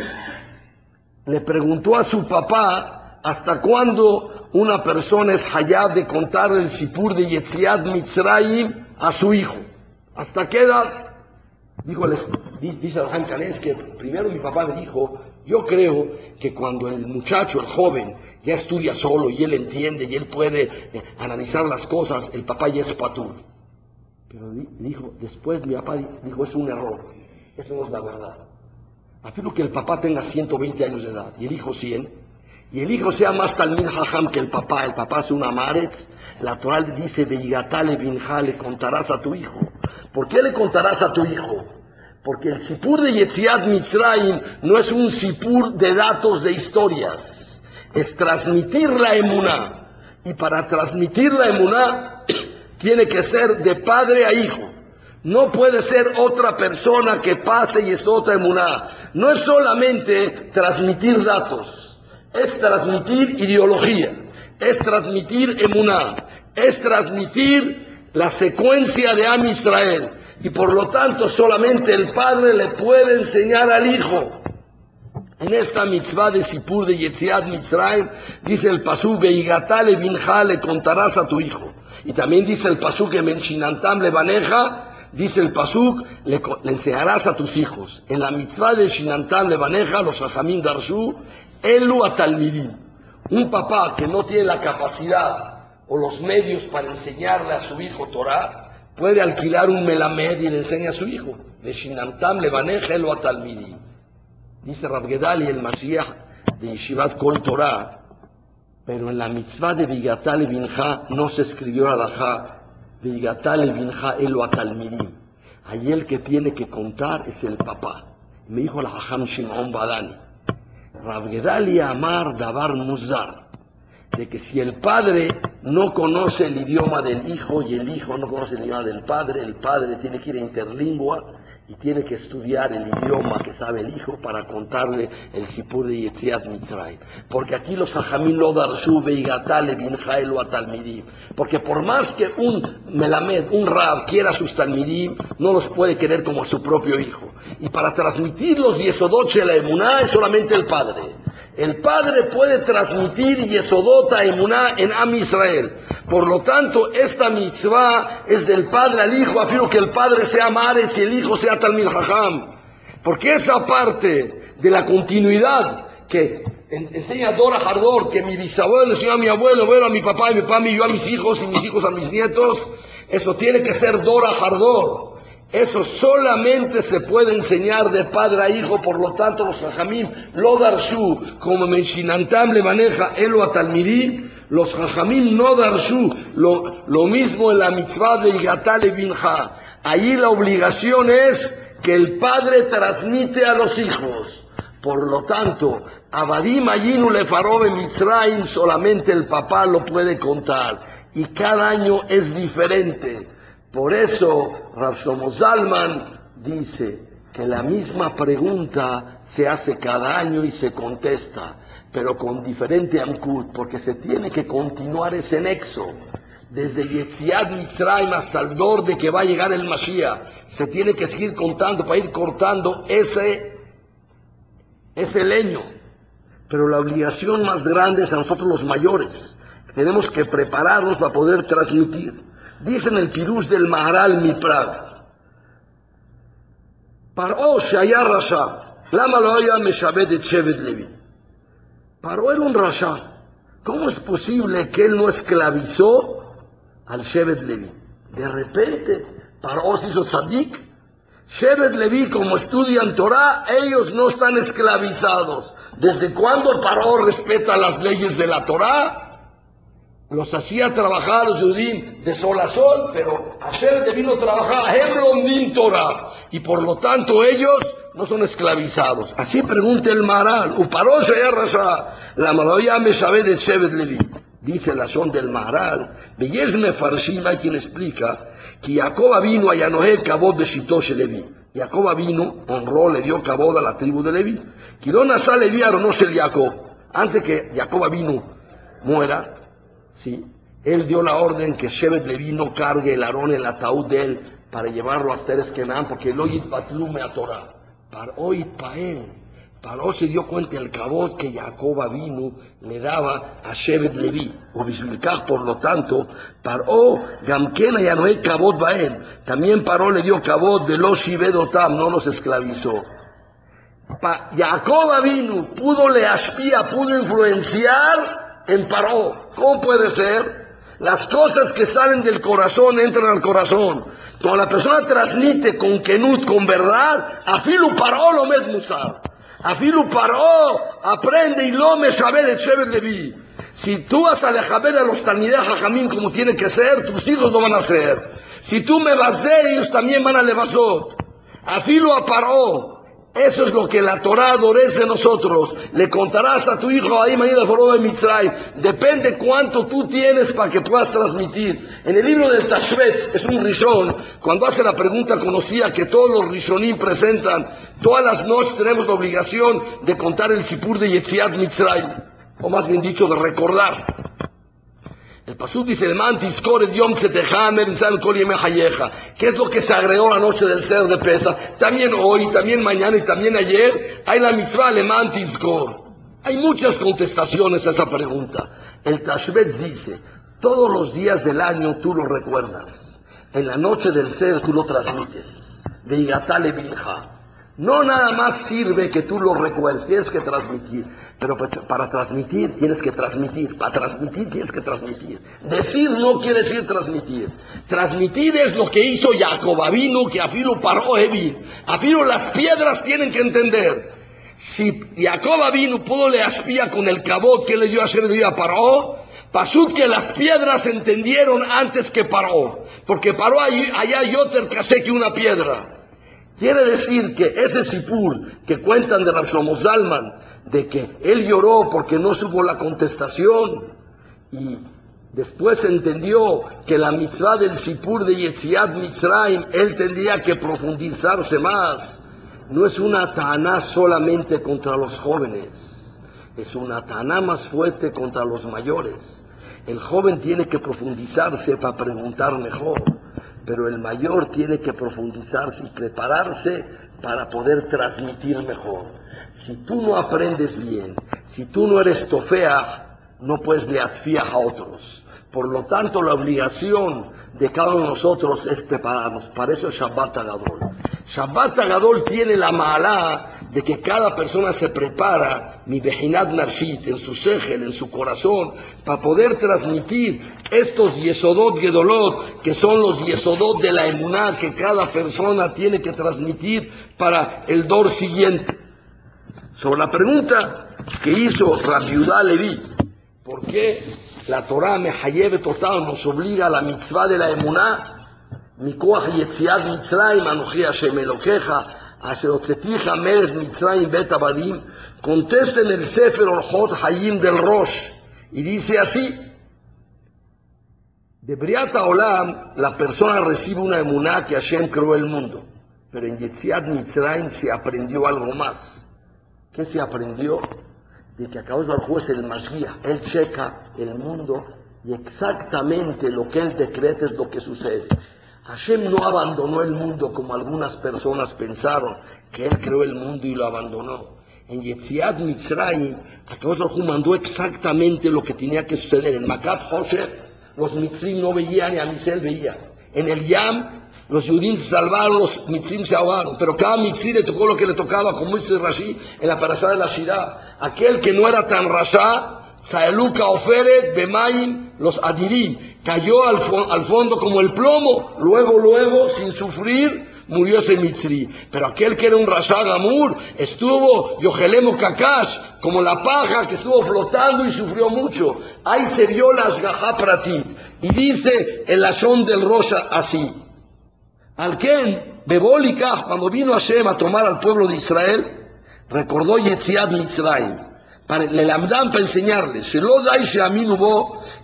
le preguntó a su papá hasta cuándo una persona es hayab de contar el Sipur de Yetziat Mitzrayim a su hijo. ¿Hasta qué edad? Dijo, dice Abraham Canés que primero mi papá me dijo, yo creo que cuando el muchacho, el joven, ya estudia solo y él entiende y él puede eh, analizar las cosas, el papá ya es patur. Pero dijo, después mi papá dijo, es un error, eso no es la verdad. Afirmo que el papá tenga 120 años de edad y el hijo 100, y el hijo sea más talmid jajam que el papá, el papá hace una mares, la Torah dice, Veigatale binja, le contarás a tu hijo. ¿Por qué le contarás a tu hijo? Porque el Sipur de Yetziat Mitzrayim no es un Sipur de datos de historias, es transmitir la emuná. Y para transmitir la emuná tiene que ser de padre a hijo. No puede ser otra persona que pase y es otra emuná. No es solamente transmitir datos, es transmitir ideología, es transmitir emuná, es transmitir la secuencia de Am Israel y por lo tanto solamente el padre le puede enseñar al hijo. En esta mitzvah de Sipur de Yetziat Mitzrayim dice el pasú Beigatale binja le contarás a tu hijo. Y también dice el pasú que le maneja, dice el pasuk, le, enseñarás a tus hijos. En la mitzvah de Shinantam le maneja, los Ajamim Darshu, Elu Atalmidim. Un papá que no tiene la capacidad o los medios para enseñarle a su hijo Torah, puede alquilar un melamed y le enseña a su hijo. De Shinantam le maneja a Talmidi. Dice Rabgedali el Mashiach de Yeshivat Kol Torah, pero en la mitzvah de Vigatale Binja no se escribió alajá, Vigatale Binja Elo Atalmidim. Ahí el que tiene que contar es el papá. Me dijo la Hajam Shimon Badani, Rabgedali Amar Dabar Muzar de que si el padre no conoce el idioma del hijo y el hijo no conoce el idioma del padre, el padre tiene que ir a interlingua y tiene que estudiar el idioma que sabe el hijo para contarle el Sipur de Yetziat Mitzray. Porque aquí los Ajamim lo darshu veigatale bin o atalmidim. Porque por más que un melamed, un rab quiera sus talmidim, no los puede querer como a su propio hijo. Y para transmitir los yesodot la emuná es solamente el padre. El padre puede transmitir Yesodota Emuná en Am Israel. Por lo tanto, esta mitzvah es del padre al hijo, afirmo que el padre sea Mares y el hijo sea Talmid Jajam. Porque esa parte de la continuidad que enseña Dora Hardor, que mi bisabuelo enseñó a mi abuelo, abuelo a mi papá y mi papá y yo a mis hijos y mis hijos a mis nietos, eso tiene que ser Dora Hardor. Eso solamente se puede enseñar de padre a hijo, por lo tanto los jajamim, lo darshu, como Meshinantam le maneja Elo a Talmidim, los jajamim no darshu, lo, lo mismo en la mitzvah de Igatale Binha. Allí la obligación es que el padre transmite a los hijos. Por lo tanto, Abadim Ayinu Lefarobe Mitzrayim solamente el papá lo puede contar. Y cada año es diferente. Por eso Rav Zalman dice que la misma pregunta se hace cada año y se contesta, pero con diferente amkut, porque se tiene que continuar ese nexo. Desde Yetziad Mitzrayim hasta el de que va a llegar el Mashiach, se tiene que seguir contando para ir cortando ese, ese leño. Pero la obligación más grande es a nosotros los mayores. Tenemos que prepararnos para poder transmitir. Dice en el Pirush del Maharal Miprag, Paró Shaya Rasha, Lama lo haya Meshabed Shevet Levi. Paró era un Rasha. ¿Cómo es posible que él no esclavizó al Shevet Levi? De repente, Paró se hizo tzadik. Shevet Levi, como estudian Torah, ellos no están esclavizados. ¿Desde cuándo Paró respeta las leyes de la Torah? Los hacía trabajar los judíos de sol a sol, pero vino a trabajar a Torah, y por lo tanto ellos no son esclavizados. Así pregunta el Maral, Uparosha y la maravilla me sabe de Shevet Levi. Dice la son del Maharal, Beyesme Farshim, hay quien explica, que Jacob vino a Yanoel Cabot de Shitosh Levi. Jacob vino, honró, le dio Cabot a la tribu de Levi. Quilona sale Levi no el Jacob. Antes que Jacob vino muera, sí, él dio la orden que Shevet Levi no cargue el arón el ataúd de él para llevarlo a Teres Kenan, porque el Oyit Batlume a Torah. Para para él. Paró se dio cuenta el cabot que Jacob vino le daba a Shevet Levi. O por lo tanto, paró Gamkena ya no hay cabot baem. También paró le dio cabot de los Shivedotam, no los esclavizó. Jacob vino, pudo le aspía, pudo influenciar en Paró. ¿Cómo puede ser? Las cosas que salen del corazón entran al corazón. Cuando la persona transmite con kenut, con verdad, afilu paró lo med musar. Afilu paró, aprende y lo me sabe de Shevet Levi. Si tú vas a lejaber a los Talmideh Jajamín como tiene que ser, tus hijos lo van a hacer. Si tú me vas de ellos también van a levasot. Afilu a paró. Eso es lo que la Torah adorece de nosotros. Le contarás a tu hijo ahí mañana de Mitzray. Depende cuánto tú tienes para que puedas transmitir. En el libro del Tashvetz, es un rishon, cuando hace la pregunta conocida que todos los rishonim presentan, todas las noches tenemos la obligación de contar el Sipur de Yetziat Mitzray. O más bien dicho, de recordar. El Pasuk dice, ¿Qué es lo que se agregó la noche del ser de pesa? También hoy, también mañana y también ayer, hay la mitzvah le mantis Hay muchas contestaciones a esa pregunta. El Tashbetz dice, todos los días del año tú lo recuerdas. En la noche del ser tú lo transmites. De Igatale. No nada más sirve que tú lo recuerdes, tienes que transmitir. Pero para transmitir tienes que transmitir. Para transmitir tienes que transmitir. Decir no quiere decir transmitir. Transmitir es lo que hizo Jacob Avino, que Afilo paró Evi. Afilo las piedras tienen que entender. Si Jacob vino pudo le aspía con el cabot que le dio a hacer de Paró, pasó que las piedras entendieron antes que paró. Porque paró allá Yoter que una piedra. Quiere decir que ese Sipur que cuentan de Rav Zalman, de que él lloró porque no supo la contestación y después entendió que la mitzvah del Sipur de Yetziat Mitzrayim, él tendría que profundizarse más. No es una taná solamente contra los jóvenes, es una taná más fuerte contra los mayores. El joven tiene que profundizarse para preguntar mejor pero el mayor tiene que profundizarse y prepararse para poder transmitir mejor. Si tú no aprendes bien, si tú no eres tofea, no puedes leatfiar a otros. Por lo tanto, la obligación de cada uno de nosotros es prepararnos. Para eso es Shabbat Agadol. Shabbat Agadol tiene la mala de que cada persona se prepara, mi Bejinat Narshit, en su segel, en su corazón, para poder transmitir estos Yesodot Gedolot, que son los Yesodot de la emuná que cada persona tiene que transmitir para el dor siguiente. Sobre la pregunta que hizo Rabiudá Levi, ¿por qué la Torah Mehayebe Total nos obliga a la mitzvah de la emuná? מכוח יציאת מצרים, אנוכי השם אלוקיך, contesta en el Sefer Orjot Hayim del Rosh y dice así, de Briata Olam la persona recibe una emuná que Hashem creó el mundo, pero en Yetziat Mitzrayim se aprendió algo más. ¿Qué se aprendió? De que Akadosh Baruj es el Masguía, él checa el mundo y exactamente lo que él decreta es lo que sucede. Hashem no abandonó el mundo como algunas personas pensaron, que él creó el mundo y lo abandonó. En Yetziat Mitzrayim, Akadosh mandó exactamente lo que tenía que suceder. En Makat Hosher, los Mitzrim no veían y Amisel veía. En el Yam, los Yudim se salvaron, los Mitzrim se ahogaron. Pero cada Mitzrim le tocó lo que le tocaba, como dice Rashi en la parasha de la Shirah. Aquel que no era tan rasha, Saeluka Oferet, Bemaim, los Adirim cayó al, fondo como el plomo, luego, luego, sin sufrir, murió ese Mitzri. Pero aquel que era un Rashad Amur, estuvo Yohelemo Kakash, como la paja que estuvo flotando y sufrió mucho. Ahí se vio las Pratit. Y dice el Lashon del Rosa así. Alken, Bebólica, cuando vino Hashem a tomar al pueblo de Israel, recordó Yetziad Mitzrayim. para le lamdan para enseñarles,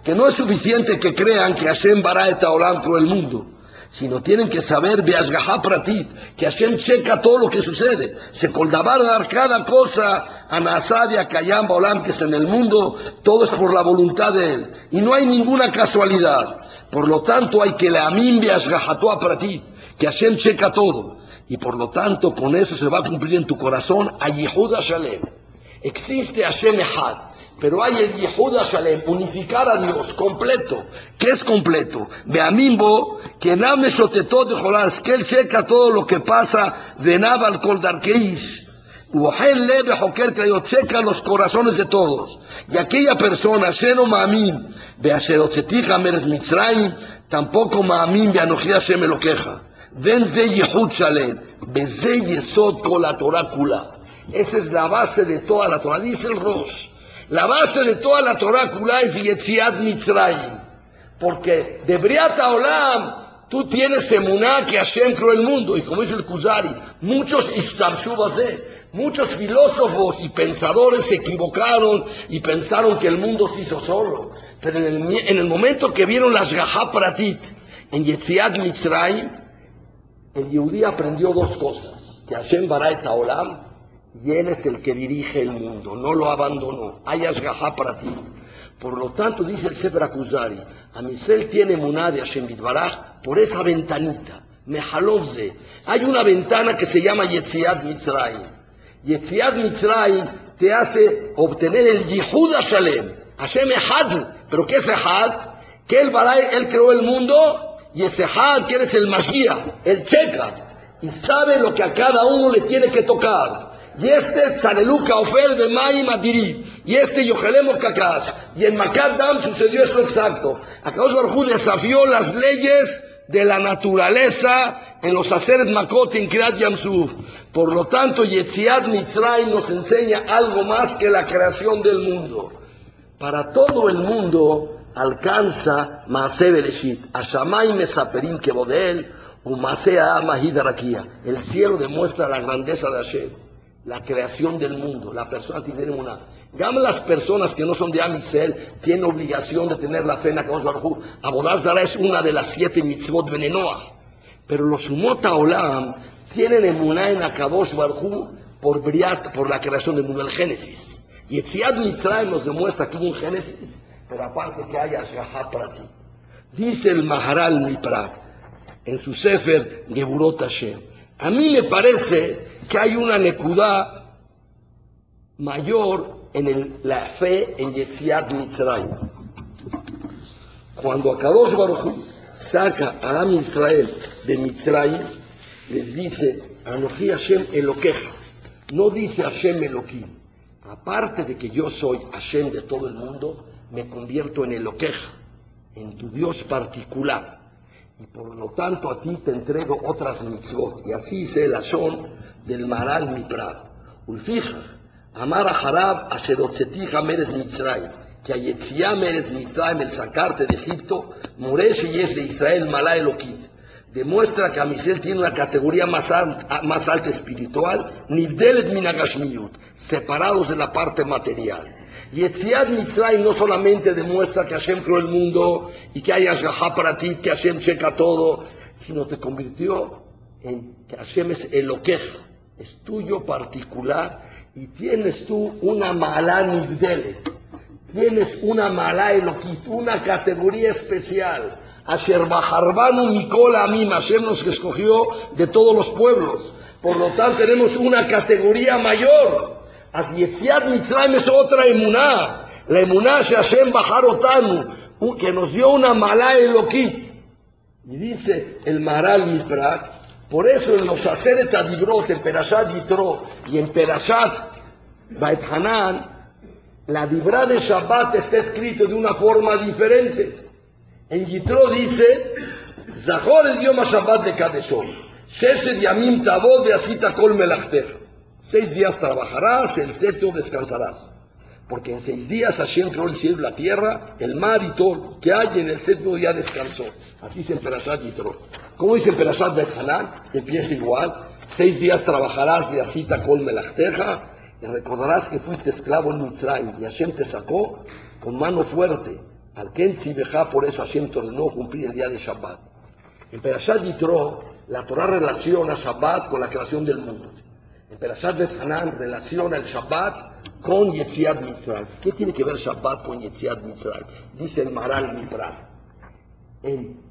que no es suficiente que crean que Hashem bara et olam el mundo, sino tienen que saber de para ti, que Hashem checa todo lo que sucede, se coldabar cada cosa a Nasad y a Kayam Olam que está en el mundo, todo es por la voluntad de él, y no hay ninguna casualidad, por lo tanto hay que de para ti, que Hashem checa todo, y por lo tanto con eso se va a cumplir en tu corazón a Yehuda Shalem. Existe Hashem Echad, pero hay el Yehuda Shalem, unificar a Dios completo. ¿Qué es completo? Beamimbo, que Name Shotetot de Jolas, que él checa todo lo que pasa de Nabal Kol Darkeish. Lebe Joker checa los corazones de todos. Y aquella persona, Sheno Maamin, Beasherotzetija Meres Mitzrayim, tampoco Maamin, Beanoji Hashem Elokeja. Ven Ze Yehud Shalem, Beze Yesod Kol Torah Kula. Esa es la base de toda la Torah. Dice el Rosh. La base de toda la Torah Kulá es Yetziat Mitzrayim. Porque de Briata Olam tú tienes emuná que Hashem creó el mundo. Y como dice el Kuzari, muchos muchos filósofos y pensadores se equivocaron y pensaron que el mundo se hizo solo. Pero en el, en el momento que vieron las Pratit en Yetziat Mitzrayim, el Yehudí aprendió dos cosas. Que Hashem Baraita Olam y Él es el que dirige el mundo, no lo abandonó. Hay asgajá para ti. Por lo tanto, dice el Sefer Akuzari, Amisel tiene muná de Hashem por esa ventanita, Mehalozze. Hay una ventana que se llama Yetziat Mitzrayim. Yetziat Mitzrayim te hace obtener el Yehud Shalem. Hashem Ehad. ¿Pero qué es Ehad? Que él, él creó el mundo y ese Ehad que eres el Mashiach, el checa. Y sabe lo que a cada uno le tiene que tocar y este Tzaneluka Ofer de Maim Adiri, y este Yohelemo Kakash, y en Makadam sucedió esto exacto. Akadosh Baruj desafió las leyes de la naturaleza en los Aseret Makot en Kirat Yamsuf. Por lo tanto, Yetziat Mitzrayim nos enseña algo más que la creación del mundo. Para todo el mundo alcanza Maase Bereshit, Ashamay Mesaperim Kebodel, Umasea Mahidarakia. El cielo demuestra la grandeza de Hashem la creación del mundo, la persona tiene una. Gama las personas que no son de Amisel tienen obligación de tener la fe en Akadosh Baruj Abodazara es una de las siete mitzvot venenoa. Pero los Sumota Olam tienen emuná en Akadosh Baruj por, por la creación del mundo, el Génesis. Y Etziad Mitzrayim nos demuestra que hubo un Génesis, pero aparte que haya Shahá para ti. Dice el Maharal Mipra en su Sefer Geburot Hashem. A mí me parece que hay una necudá mayor en la fe en Yetziat Mitzrayim. Cuando Akadosh Baruch saca a Am Israel de Mitzrayim, les dice, Anoji Hashem Eloqueja. No dice Hashem Eloquim. Aparte de que yo soy Hashem de todo el mundo, me convierto en Eloqueja, en tu Dios particular y por lo tanto a ti te entrego otras mitzvot. Y así se la son del Maral Mipra. Ulfija, Amar a Harab, Asherotzetiha Meres Mitzrayim, que Ayetzia Meres Mitzrayim, el sacarte de Egipto, Moresh y es de Israel Malá Eloquit. Demuestra que Amisel tiene una categoría más, más alta espiritual, Nivdelet Minagashmiyut, separados de la parte material. Y Etziad Mitzrayim no solamente demuestra que Hashem creó el mundo y que hay Ashgaha para ti, que Hashem checa todo, sino te convirtió en que Hashem es el Eloqueja, es tuyo particular y tienes tú una mala nivdele, tienes una mala eloquit, una categoría especial. Asher Baharbanu Mikol Amim, Hashem nos escogió de todos los pueblos. Por lo tanto, tenemos una categoría mayor. Otra emuná. La emuná se Hashem Bajarotanu, que nos dio una mala eloquit. Y dice el Maral Mipra, por eso en los Aseret Adibrot, en Perashat Yitro y en Perashat Bait Hanan, la Dibra de Shabbat está escrito de una forma diferente. En Yitro dice, Zahor el Yom Shabbat de Kadeshon, Shesed Yamim Tavod de Asita Kol Melachteja. Seis días trabajarás, el séptimo descansarás. Porque en seis días Hashem creó el cielo la tierra, el mar y todo que hay en el séptimo día descansó. Así dice en Perashat Yitro. ¿Cómo dice en Perashat Bet Hanan? Empieza igual. Seis días trabajarás de asita col melachteja Y recordarás que fuiste esclavo en Mitzrayim y Hashem te sacó con mano fuerte. Al Ken por eso Hashem te ordenó cumplir el día de Shabbat. En Perashat Yitro, la Torah relaciona Shabbat con la creación del mundo. En Perashat Hanan relaciona el Shabbat con Yetziat Mitzrayim. ¿Qué tiene que ver Shabbat con Yetziat Mitzrayim? Dice el Maral Mipra. En,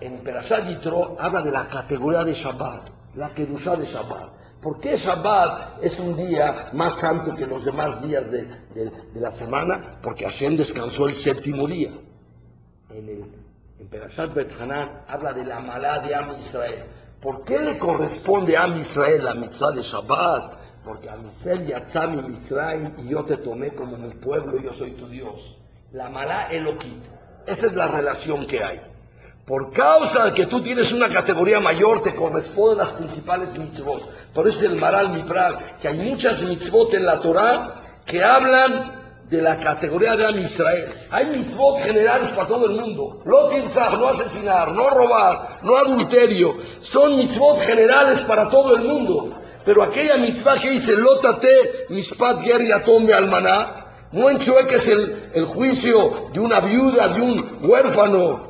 en Perashat Yitro habla de la categoría de Shabbat, la Kedushá de Shabbat. ¿Por qué Shabbat es un día más santo que los demás días de, la semana? Porque Hashem descansó el séptimo día. En, el, en Perashat Hanan habla de la mala de Am Israel. ¿Por qué le corresponde a Israel la mitzvah de Shabbat? Porque Am Israel yatzami Mitzrayim y yo te tomé como mi pueblo yo soy tu Dios. La malá Elohim. Esa es la relación que hay. Por causa de que tú tienes una categoría mayor, te corresponden las principales mitzvot. Por eso es el Maral Mifrag, que hay muchas mitzvot en la Torah que hablan de la categoría de Am Israel. Hay mitzvot generales para todo el mundo. No pensar, no asesinar, no robar, no adulterio. Son mitzvot generales para todo el mundo. Pero aquella mitzvah que dice, lótate, mispat ger yatom almaná, no enchueques el, el juicio de una viuda, de un huérfano,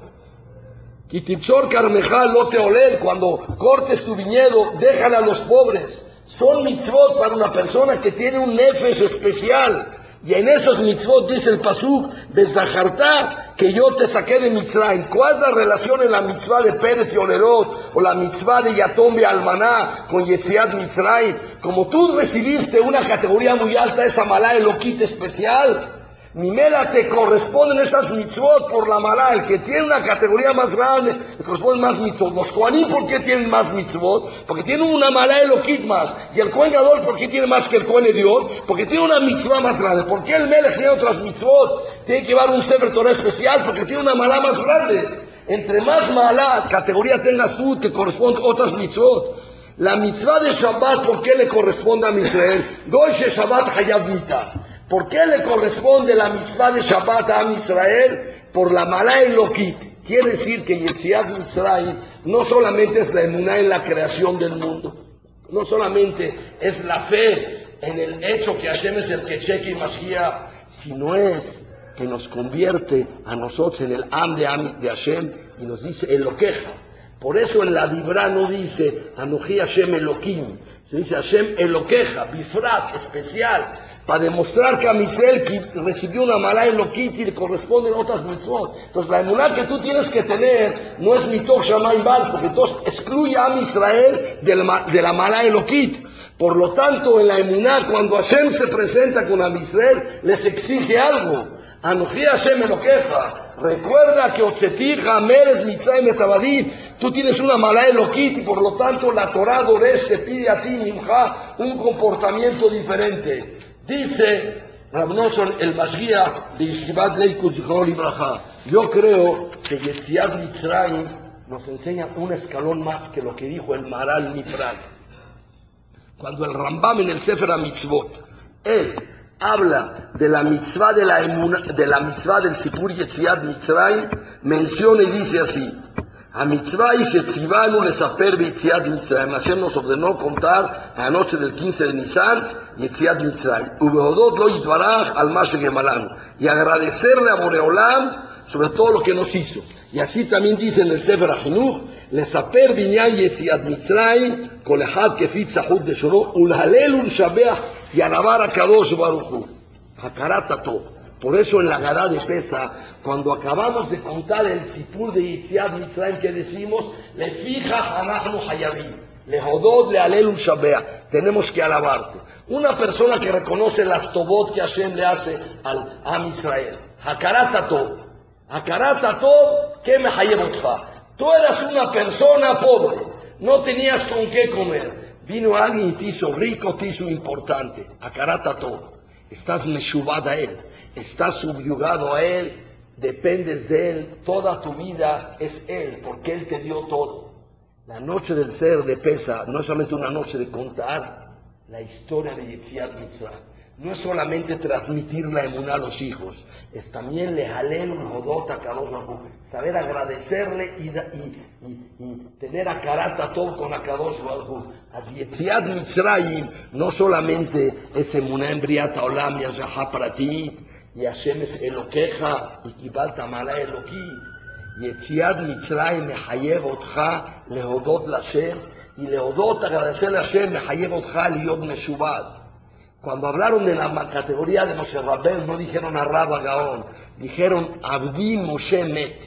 Kitipsor Carmejal no te oler, cuando cortes tu viñedo, déjale a los pobres. Son mitzvot para una persona que tiene un nefes especial. Y en esos mitzvot dice el pasuk, Bezahartá, que yo te saqué de Mitzrayim. ¿Cuál es la relación en la mitzvah de Pérez y Olerot o la mitzvah de Yatombe Almaná con Yetziat Mitzrayim? Como tú recibiste una categoría muy alta, esa malá eloquita especial, Mimela te corresponden estas mitzvot por la mala. El que tiene una categoría más grande, le corresponden más mitzvot. Los Kohanim, ¿por qué tienen más mitzvot? Porque tienen una mala Elohit más. Y el Kohen Gadol, ¿por qué tiene más que el Kohen Dios? Porque tiene una mitzvah más grande. ¿Por qué el Melech tiene otras mitzvot? Tiene que llevar un Sefer Torah especial porque tiene una mala más grande. Entre más mala categoría tengas tú, te corresponden otras mitzvot. La mitzvah de Shabbat, ¿por qué le corresponde a Israel? Goyshe Shabbat Hayav Mita. ¿Por qué le corresponde la mitzvah de Shabbat a Israel? Por la mala Elohit. Quiere decir que Yetziat Mitzrayim no solamente es la emuná en la creación del mundo, no solamente es la fe en el hecho que Hashem es el que cheque y Mashiach, sino es que nos convierte a nosotros en el am de, de Hashem y nos dice Eloqueja. Por eso en la Dibra no dice Anoji Hashem Elohim, se dice Hashem Eloqueja, bifrat, especial para demostrar que a Misel recibió una mala Elohit y le corresponden otras mitzvot. Entonces la emuná que tú tienes que tener no es mitoch shamay bal, porque entonces excluye a Israel de la, mala. Por lo tanto, en la emuná, cuando Hashem se presenta con Amisrael, les exige algo. Anoji Hashem queja. Recuerda que Otzetija, Meres, Mitzay, Metabadí, tú tienes una mala Elohit y por lo tanto la Torah Dores te pide a ti, Nimja, un comportamiento diferente. Dice Rabnoson, el Mashiach de Yeshivat Leikut Ibraha, yo creo que Yetziat Mitzrayim nos enseña un escalón más que lo que dijo el Maral Mipral. Cuando el Rambam en el Sefer Mitzvot, él habla de la mitzvah de la, de la mitzvah del Sipur Yetziat Mitzrayim, menciona y dice así, Mitzvah y Shetzibanu Lesaper Yitziat Mitzrayim. Hashem nos ordenó contar a la noche del 15 de Nisan Yitziat Mitzrayim. Ubeodot lo Yitbaraj al Mashe Gemalan. Y agradecerle a Boreolam sobre todo lo que nos hizo. Y así también dice en el Sefer Ahinuch, Lesaper Binyan Yetziat Mitzrayim, Kolehad Kefit Sahud de Shoro, Ulhalel Unshabeach, Yanabar Kadosh Baruchu. Hakaratato. Por eso en la Gadá de Pesa, cuando acabamos de contar el Sipur de Yitzhak Mitzrayim que decimos, le fija Hanahnu Hayabim, le jodod le alelu shabea, tenemos que alabarte. Una persona que reconoce las tobot que Hashem le hace al Am Israel, Hakaratato, Hakaratato, que me Tú eras una persona pobre, no tenías con qué comer. Vino alguien y te hizo rico, te hizo importante. Hakaratato, estás meshubada él Estás subyugado a él. Dependes de él. Toda tu vida es él, porque él te dio todo. La noche del ser de pesa no es solamente una noche de contar la historia de Yetziat Mitzrayim. no es solamente transmitir la emuná a los hijos, es también le jalen jodot a saber agradecerle y, tener a karata todo con Akadosh Baruj Yetziat Mitzrayim no solamente es emuná en Briata Olam y para ti, y Hashem es Elokeja y Kibalta Mala Eloki. Yetziat Mitzrayim mehayev otcha lehodot Lashem y lehodot agradecerle a Hashem mehayev otcha liot meshubad. Cuando hablaron de la categoría de Moshe Rabben, no dijeron a Rabba Gaón, dijeron Abdi Moshe Met.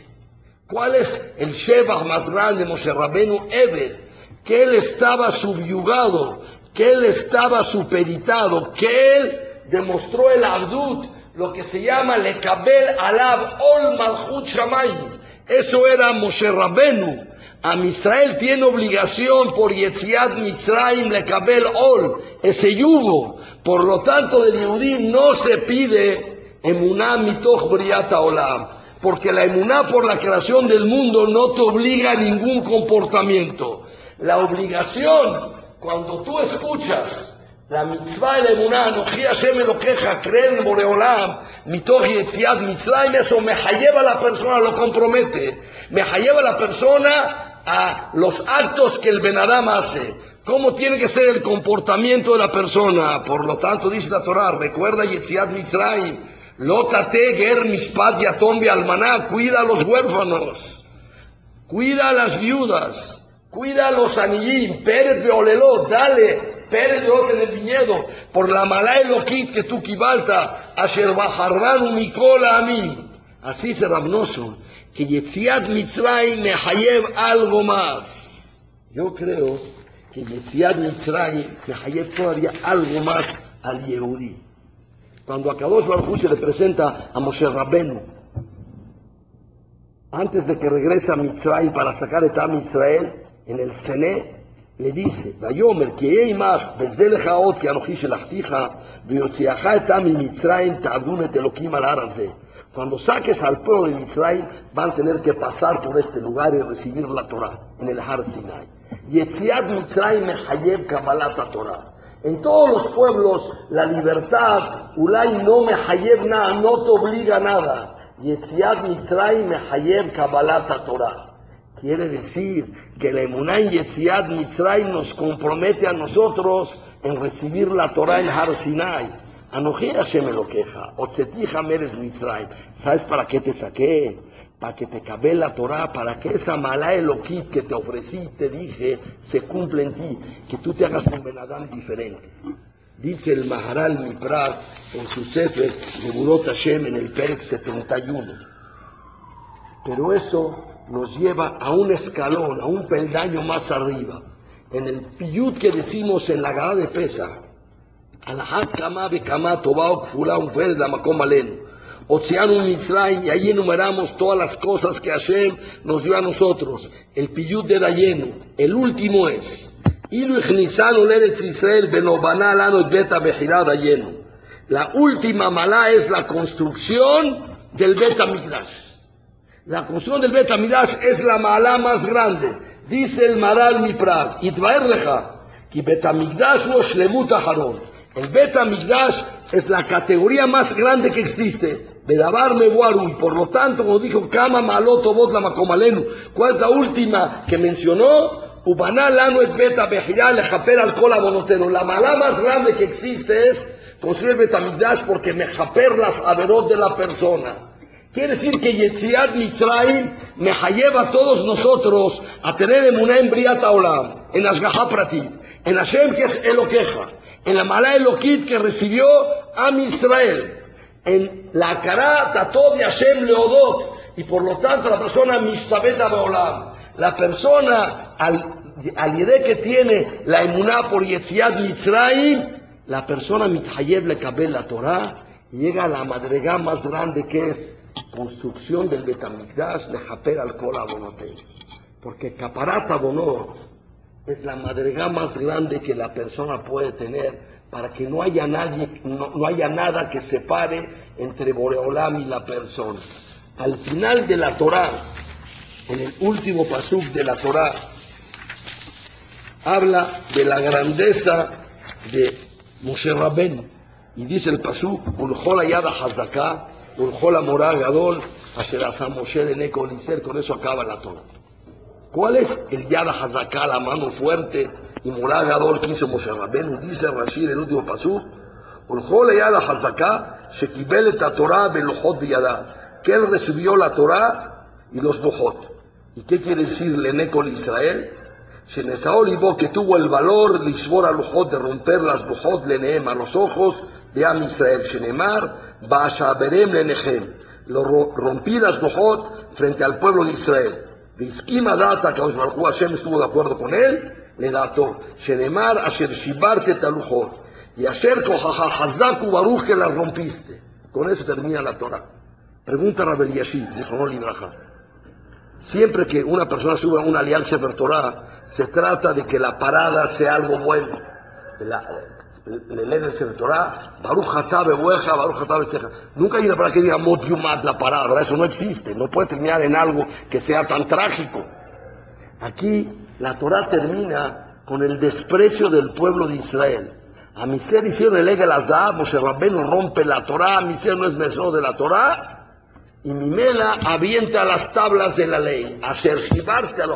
¿Cuál es el Sheba más grande de Moshe Rabbenu? Ebed, que él estaba subyugado, que él estaba supeditado, que él demostró el Abdut, lo que se llama Lekabel Alab Ol Malchut Shamayim. Eso era Moshe Rabbenu. A Israel tiene obligación por Yetziat Mitzrayim Lekabel Ol, ese yugo. Por lo tanto, del Yehudí no se pide emuná mitoch briata olam, porque la emuná por la creación del mundo no te obliga a ningún comportamiento. La obligación, cuando tú escuchas la mitzvah la emuná, no Hashem lo queja, creer en Boreolam, mitoch yetziat mitzrayim, eso me lleva a la persona, lo compromete, me lleva a la persona a los actos que el Benadam hace. Cómo tiene que ser el comportamiento de la persona. Por lo tanto, dice la Torah, recuerda Yetziat Mitzrayim, Lotate Ger Mishpat Yatom Almaná, cuida a los huérfanos, cuida a las viudas, cuida a los anillim, Pérez de Olelot, dale, Pérez de en el viñedo, por la mala eloquit que tú quibalta, Asher Bajarran Mikola a mí. Así se rabnoso, que Yetziat Mitzrayim me algo más. Yo creo que Yetziat Mitzrayim me todavía algo más al Yehudí. Cuando a Kadosh Baruj se le presenta a Moshe Rabbenu, antes de que regrese a Mitzrayim para sacar Tam Israel, en el Sené, le dice, Vayomer, que Eimach, Bezelech Haot, que Anoji Shelachticha, Veyotziacha etam y Mitzrayim, Tabun et Elohim al Araze. Cuando saques al pueblo de Israel, van a tener que pasar por este lugar y recibir la Torah, en el Har Sinai. Yetziat Mitzrayim Mehayev Kabbalat Torah. En todos los pueblos, la libertad, Ulay no Mehayev na, no te obliga a nada. Yetziat Mitzrayim Mehayev Kabbalat Torah. Quiere decir que la emuná en Mitzrayim nos compromete a nosotros en recibir la Torah en Har Sinai. Anoje Hashem lo queja. Otzetija Meres Mitzrayim. ¿Sabes para qué te saqué? para que te cabe la Torah, para que esa mala eloquit que te ofrecí, te dije, se cumpla en ti, que tú te hagas un Benadán diferente. Dice el Maharal Miprat en su Sefer de Budot Hashem en el Perek 71. Pero eso nos lleva a un escalón, a un peldaño más arriba. En el piyut que decimos en la gala de Pesa, y ahí enumeramos todas las cosas que Hashem nos dio a nosotros. El piyut de Dayenu, el último es. La última malá es la construcción del Beta Midrash. La construcción del Beta Midrash es la malá más grande. Dice el Maral Miprad, Itvaer Leja, que Beta Midrash o Shlemut El Beta Midrash es la categoría más grande que existe de lavarme guaru, y por lo tanto, como dijo Kama Maloto Bot la Macomalenu, ¿cuál es la última que mencionó? Ubanal Lano et Beta Bejiral Lejaper al Bonoteno. La mala más grande que existe es construir Betamigdash porque me japer las averot de la persona. Quiere decir que Yetziat Mitzrayim me lleva a todos nosotros a tener emuná en Briata Olam, en Ashgaha en Hashem que es Eloqueja, en la mala Eloquit que recibió a Israel en la cara Tatod de Hashem Leodot, y por lo tanto la persona Mistabeta Beolam, la persona al, al que tiene la emuná por Yetziat Mitzrayim, la persona Mithayev le la Torah, llega a la madrega más grande que es construcción del Betamigdash de Japer al Kol Porque Caparat Abonot es la madrega más grande que la persona puede tener para que no haya nadie, no, haya nada que separe entre Boreolam y la persona. Al final de la Torah, en el último pasuk de la Torah, habla de la grandeza de Moshe Rabén. Y dice el pasú, Uljola Yada Uljola Morá Gadol, Asher Moshe de con eso acaba la Torah. ¿Cuál es el Yada Hazaká, la mano fuerte, y Morá Gadol que hizo Moshe Rabenu? Dice Rashid, el último pasú, Uljola Yada Hazaká, Shekibelet Torah Belojot Biyada, que él recibió la Torah y los Bojot. ¿Y qué quiere decir Lenekol Israel? Shenesaol que tuvo el valor Lishbor Lujot de romper las Lujot Leneem a los ojos de Am Israel. Shenemar Bashaberem Lenechem. Lo rompí las Lujot frente al pueblo de Israel. Vizkima data que Hashem estuvo de acuerdo con él, le dató. Shenemar Asher Shibarte Talujot. Y Asher Kohaha Hazaku Baruch que las rompiste. Con eso termina la Torah. Pregunta Rabel Yashid, no Libraja. Siempre que una persona sube a una alianza de Torah, se trata de que la parada sea algo bueno. Le leen el Torah, Baruch Bueja, Baruch Hatabe Nunca hay una palabra que diga Mot Yumat, la parada, eso no existe. No puede terminar en algo que sea tan trágico. Aquí la Torah termina con el desprecio del pueblo de Israel. A mi ser hicieron el Egel Azab, Moshe rompe la Torah, a mi ser no es mesón de la Torah, y Mimela avienta las tablas de la ley, a Shibarte al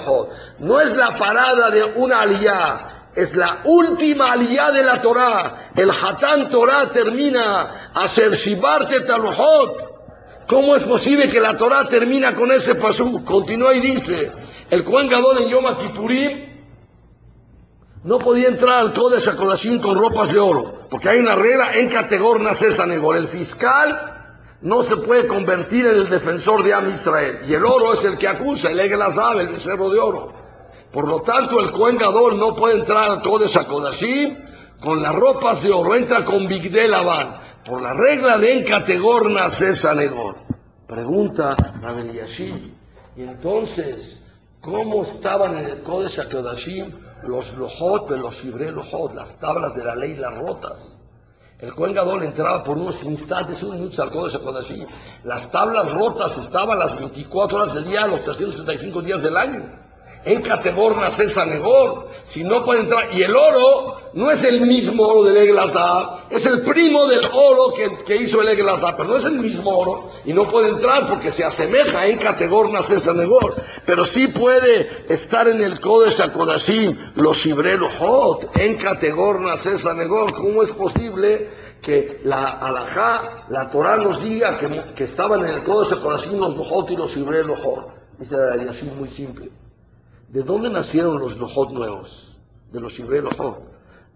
No es la parada de una aliyá, es la última aliyá de la Torah. El Hatán Torah termina a Shibarte Talujot. ¿Cómo es posible que la Torah termina con ese pasú? Continúa y dice, el Kohen Gadol en Yom Kippurim no podía entrar al Kodesh HaKodashim con ropas de oro, porque hay una regla en categoría Negor. El fiscal no se puede convertir en el defensor de Am Israel. Y el oro es el que acusa, el Egel el becerro de oro. Por lo tanto, el Cohen no puede entrar al Kodesh HaKodashim con las ropas de oro, entra con Bigdel Laban. Por la regla de Encategor nace Sanegor. Pregunta Rabel Yashid. Y entonces, ¿cómo estaban en el Kodesh HaKodashim los Lojot los Shibre Lojot, las tablas de la ley, las rotas? El Cohen Gadol entraba por unos instantes, unos minutos al Kodesh así. Las tablas rotas estaban las 24 horas del día, los 365 días del año. En categoría César Negor, si no puede entrar. Y el oro no es el mismo oro del Eglazar, es el primo del oro que, hizo el Eglazar, pero no es el mismo oro y no puede entrar porque se asemeja en categoría César Negor. Pero sí puede estar en el Kodesh Akodashim, los Shibrelo Hot, en categoría César Negor. ¿Cómo es posible? que la alajá, la Torah nos diga que, estaban en el Kodesh Akodashim los Lojot y los Shibrelo Hot. Dice así muy simple. ¿De dónde nacieron los Lojot nuevos? De los Shibrei Lojot.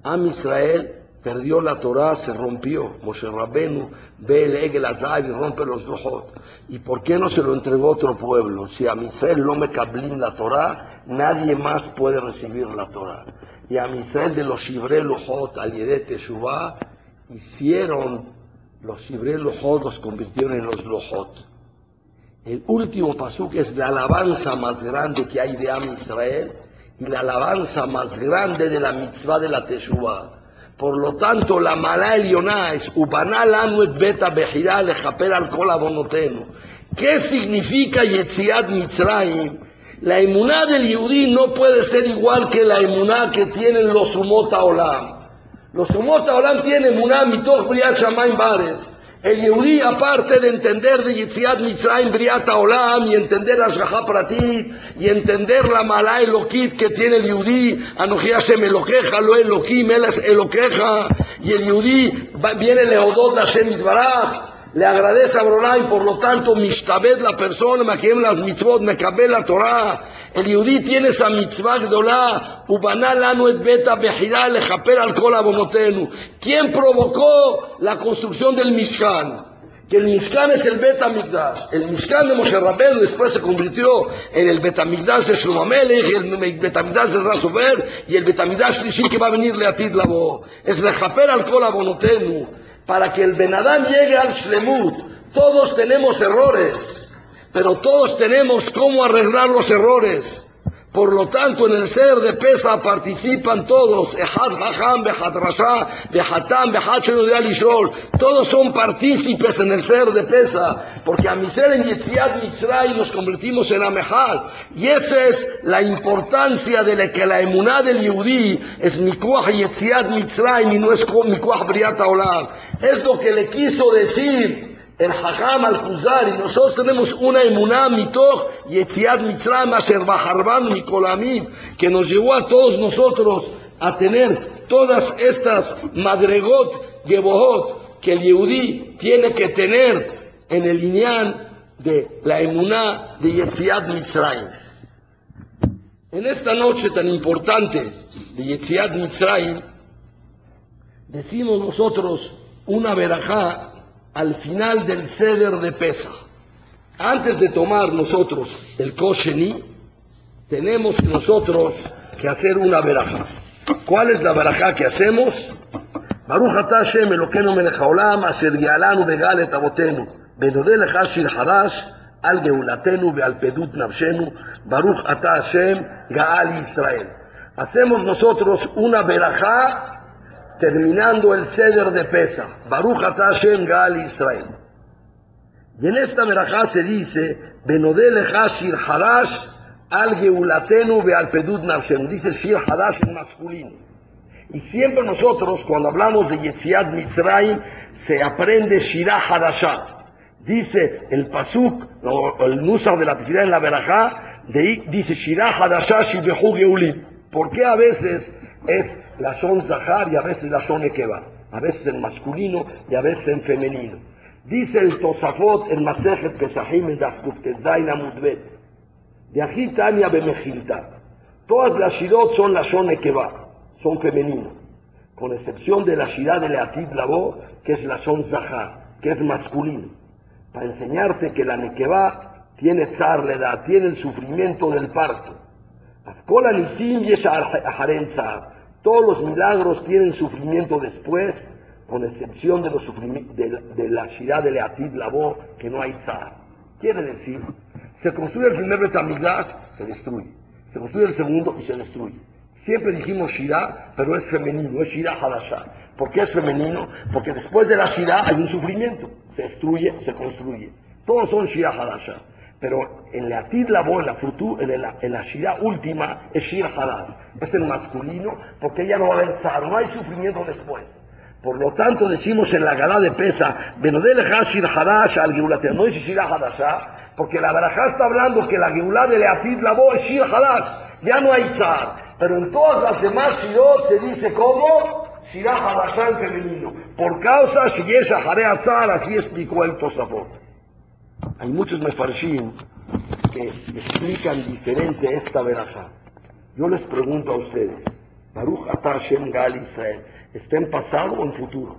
Am Israel perdió la Torah, se rompió. Moshe Rabbenu ve el Egel Azai y rompe los Lojot. ¿Y por qué no se lo entregó otro pueblo? Si a Israel no me cablín la Torah, nadie más puede recibir la Torah. Y a Israel de los Shibrei Lojot, al Yedet hicieron los Shibrei Lojot, los convirtieron en los Lojot. El último pasuk es la alabanza más grande que hay de Am Israel y la alabanza más grande de la mitzvah de la Teshuvah. Por lo tanto, la mala elioná es anuet beta bejirá lejaper al kol abonotenu. ¿Qué significa Yetziat Mitzrayim? La emuná del Yehudí no puede ser igual que la emuná que tienen los Sumota Olam. Los Sumota Olam tienen emuná mitoch briat shamayim bares. El Yehudí, aparte de entender de Yitziat Mitzrayim Briata Olam y entender Ashgaha Pratit y entender la Malá Elokit que tiene el Yehudí, Anoji Hashem Elokeja, Lo Elokim, Él es Elokeja, y el Yehudí viene Leodot Hashem Itbaraj, le agradece a Broray, por lo tanto, Mishtabed la persona, Maquiem las mitzvot, Mekabel la Torah, el Yudí tiene esa mitzvah gdolá, ubaná lanu et beta bejirá lejaper al kol abonotenu. ¿Quién provocó la construcción del Mishkan? Que el Mishkan es el Beta Migdash. El Mishkan de Moshe Rabbeinu después se convirtió en el Beta Migdash de Shlomamelech, el Beta Migdash de Rasover y el Beta Migdash que va a venir Leatid Labo. Es lejaper al kol abonotenu. Para que el Benadam llegue al Shlemut. Todos tenemos errores pero todos tenemos cómo arreglar los errores. Por lo tanto, en el ser de Pesa participan todos, todos son partícipes en el ser de Pesa, porque a mi ser en Yetziat Mitzray nos convertimos en Amehad, y esa es la importancia de que la emuná del Yehudi es Mikuach Yetziat Mitzray y no es Mikuach Briat Olam. Es lo que le quiso decir el Hajam al Kuzari, nosotros tenemos una emuná mitoch Yetziat Mitzrayim Asher Baharban Mikolamim, que nos llevó a todos nosotros a tener todas estas madregot Gebohot que el Yehudi tiene que tener en el lineal de la emuná de Yetziat Mitzrayim. En esta noche tan importante de Yetziat Mitzrayim, decimos nosotros una verajá al final del ceder de pesa. Antes de tomar nosotros el kosheni, tenemos nosotros que hacer una veraja. ¿Cuál es la veraja que hacemos? Baruch ata Hashem Elokeinu melech haolam asher yalanu begal et avotenu benodeh lecha shir harash al geulatenu ve'al pedut nafshenu Baruch ata Hashem gaal Israel. Hacemos nosotros una veraja terminando el ceder de Pesa, Baruch Hashem Gal Israel. Y en esta verajá se dice, Benodele Hashir Hadash al Geulatenu al Dice Shir Hadash en masculino. Y siempre nosotros, cuando hablamos de Yetziat Mitzrayim, se aprende Shirah Hadashah. Dice el Pasuk, o el Nusar de la Tefilá en la verajá, dice Shirah Hadashah Shibehu Geulim. ¿Por qué a veces es la son Zahar y a veces la son Ekeba, a veces en masculino y a veces en femenino. Dice el Tosafot en Masejet Pesahim en Dafkuftezain Amudbet, de Agitania Bemejilta. Todas las Shirot son la son Ekeba, son femenino, con excepción de la Shirah de Leatid Labo, que es la son Zahar, que es masculino, para enseñarte que la Nekeba tiene zar, tiene el sufrimiento del parto todos los milagros tienen sufrimiento después, con excepción de, los de, la Shirah de Leatid Labo, que no hay tzar. Quiere decir, se construye el primer Betamigdash, se destruye. Se construye el segundo y se destruye. Siempre dijimos Shirah, pero es femenino, es Shirah Hadashah. ¿Por qué es femenino? Porque después de la Shirah hay un sufrimiento. Se destruye, se construye. Todos son Shirah Hadashah. Pero en la Labo, en la frutu, en la, en la Shira última, es Shir Halal. Es el masculino, porque ella no va a haber no hay sufrimiento después. Por lo tanto, decimos en la gala de pesa, Benodel Hashir Hadash al Geulat, no dice Shira Hadashah, porque la Barajá está hablando que la Geulah de Leatid Labo es Shir Hadash, ya no hay tzar. Pero en todas las demás Shirot se dice como Shira Hadashah en femenino. Por causa Shiyesha Hare Tzar, así explicó el Tosafot. Hay muchos mefarshim que explican diferente esta veraja. Yo les pregunto a ustedes, Baruch Atashem Gal Israel, ¿está en pasado o en futuro?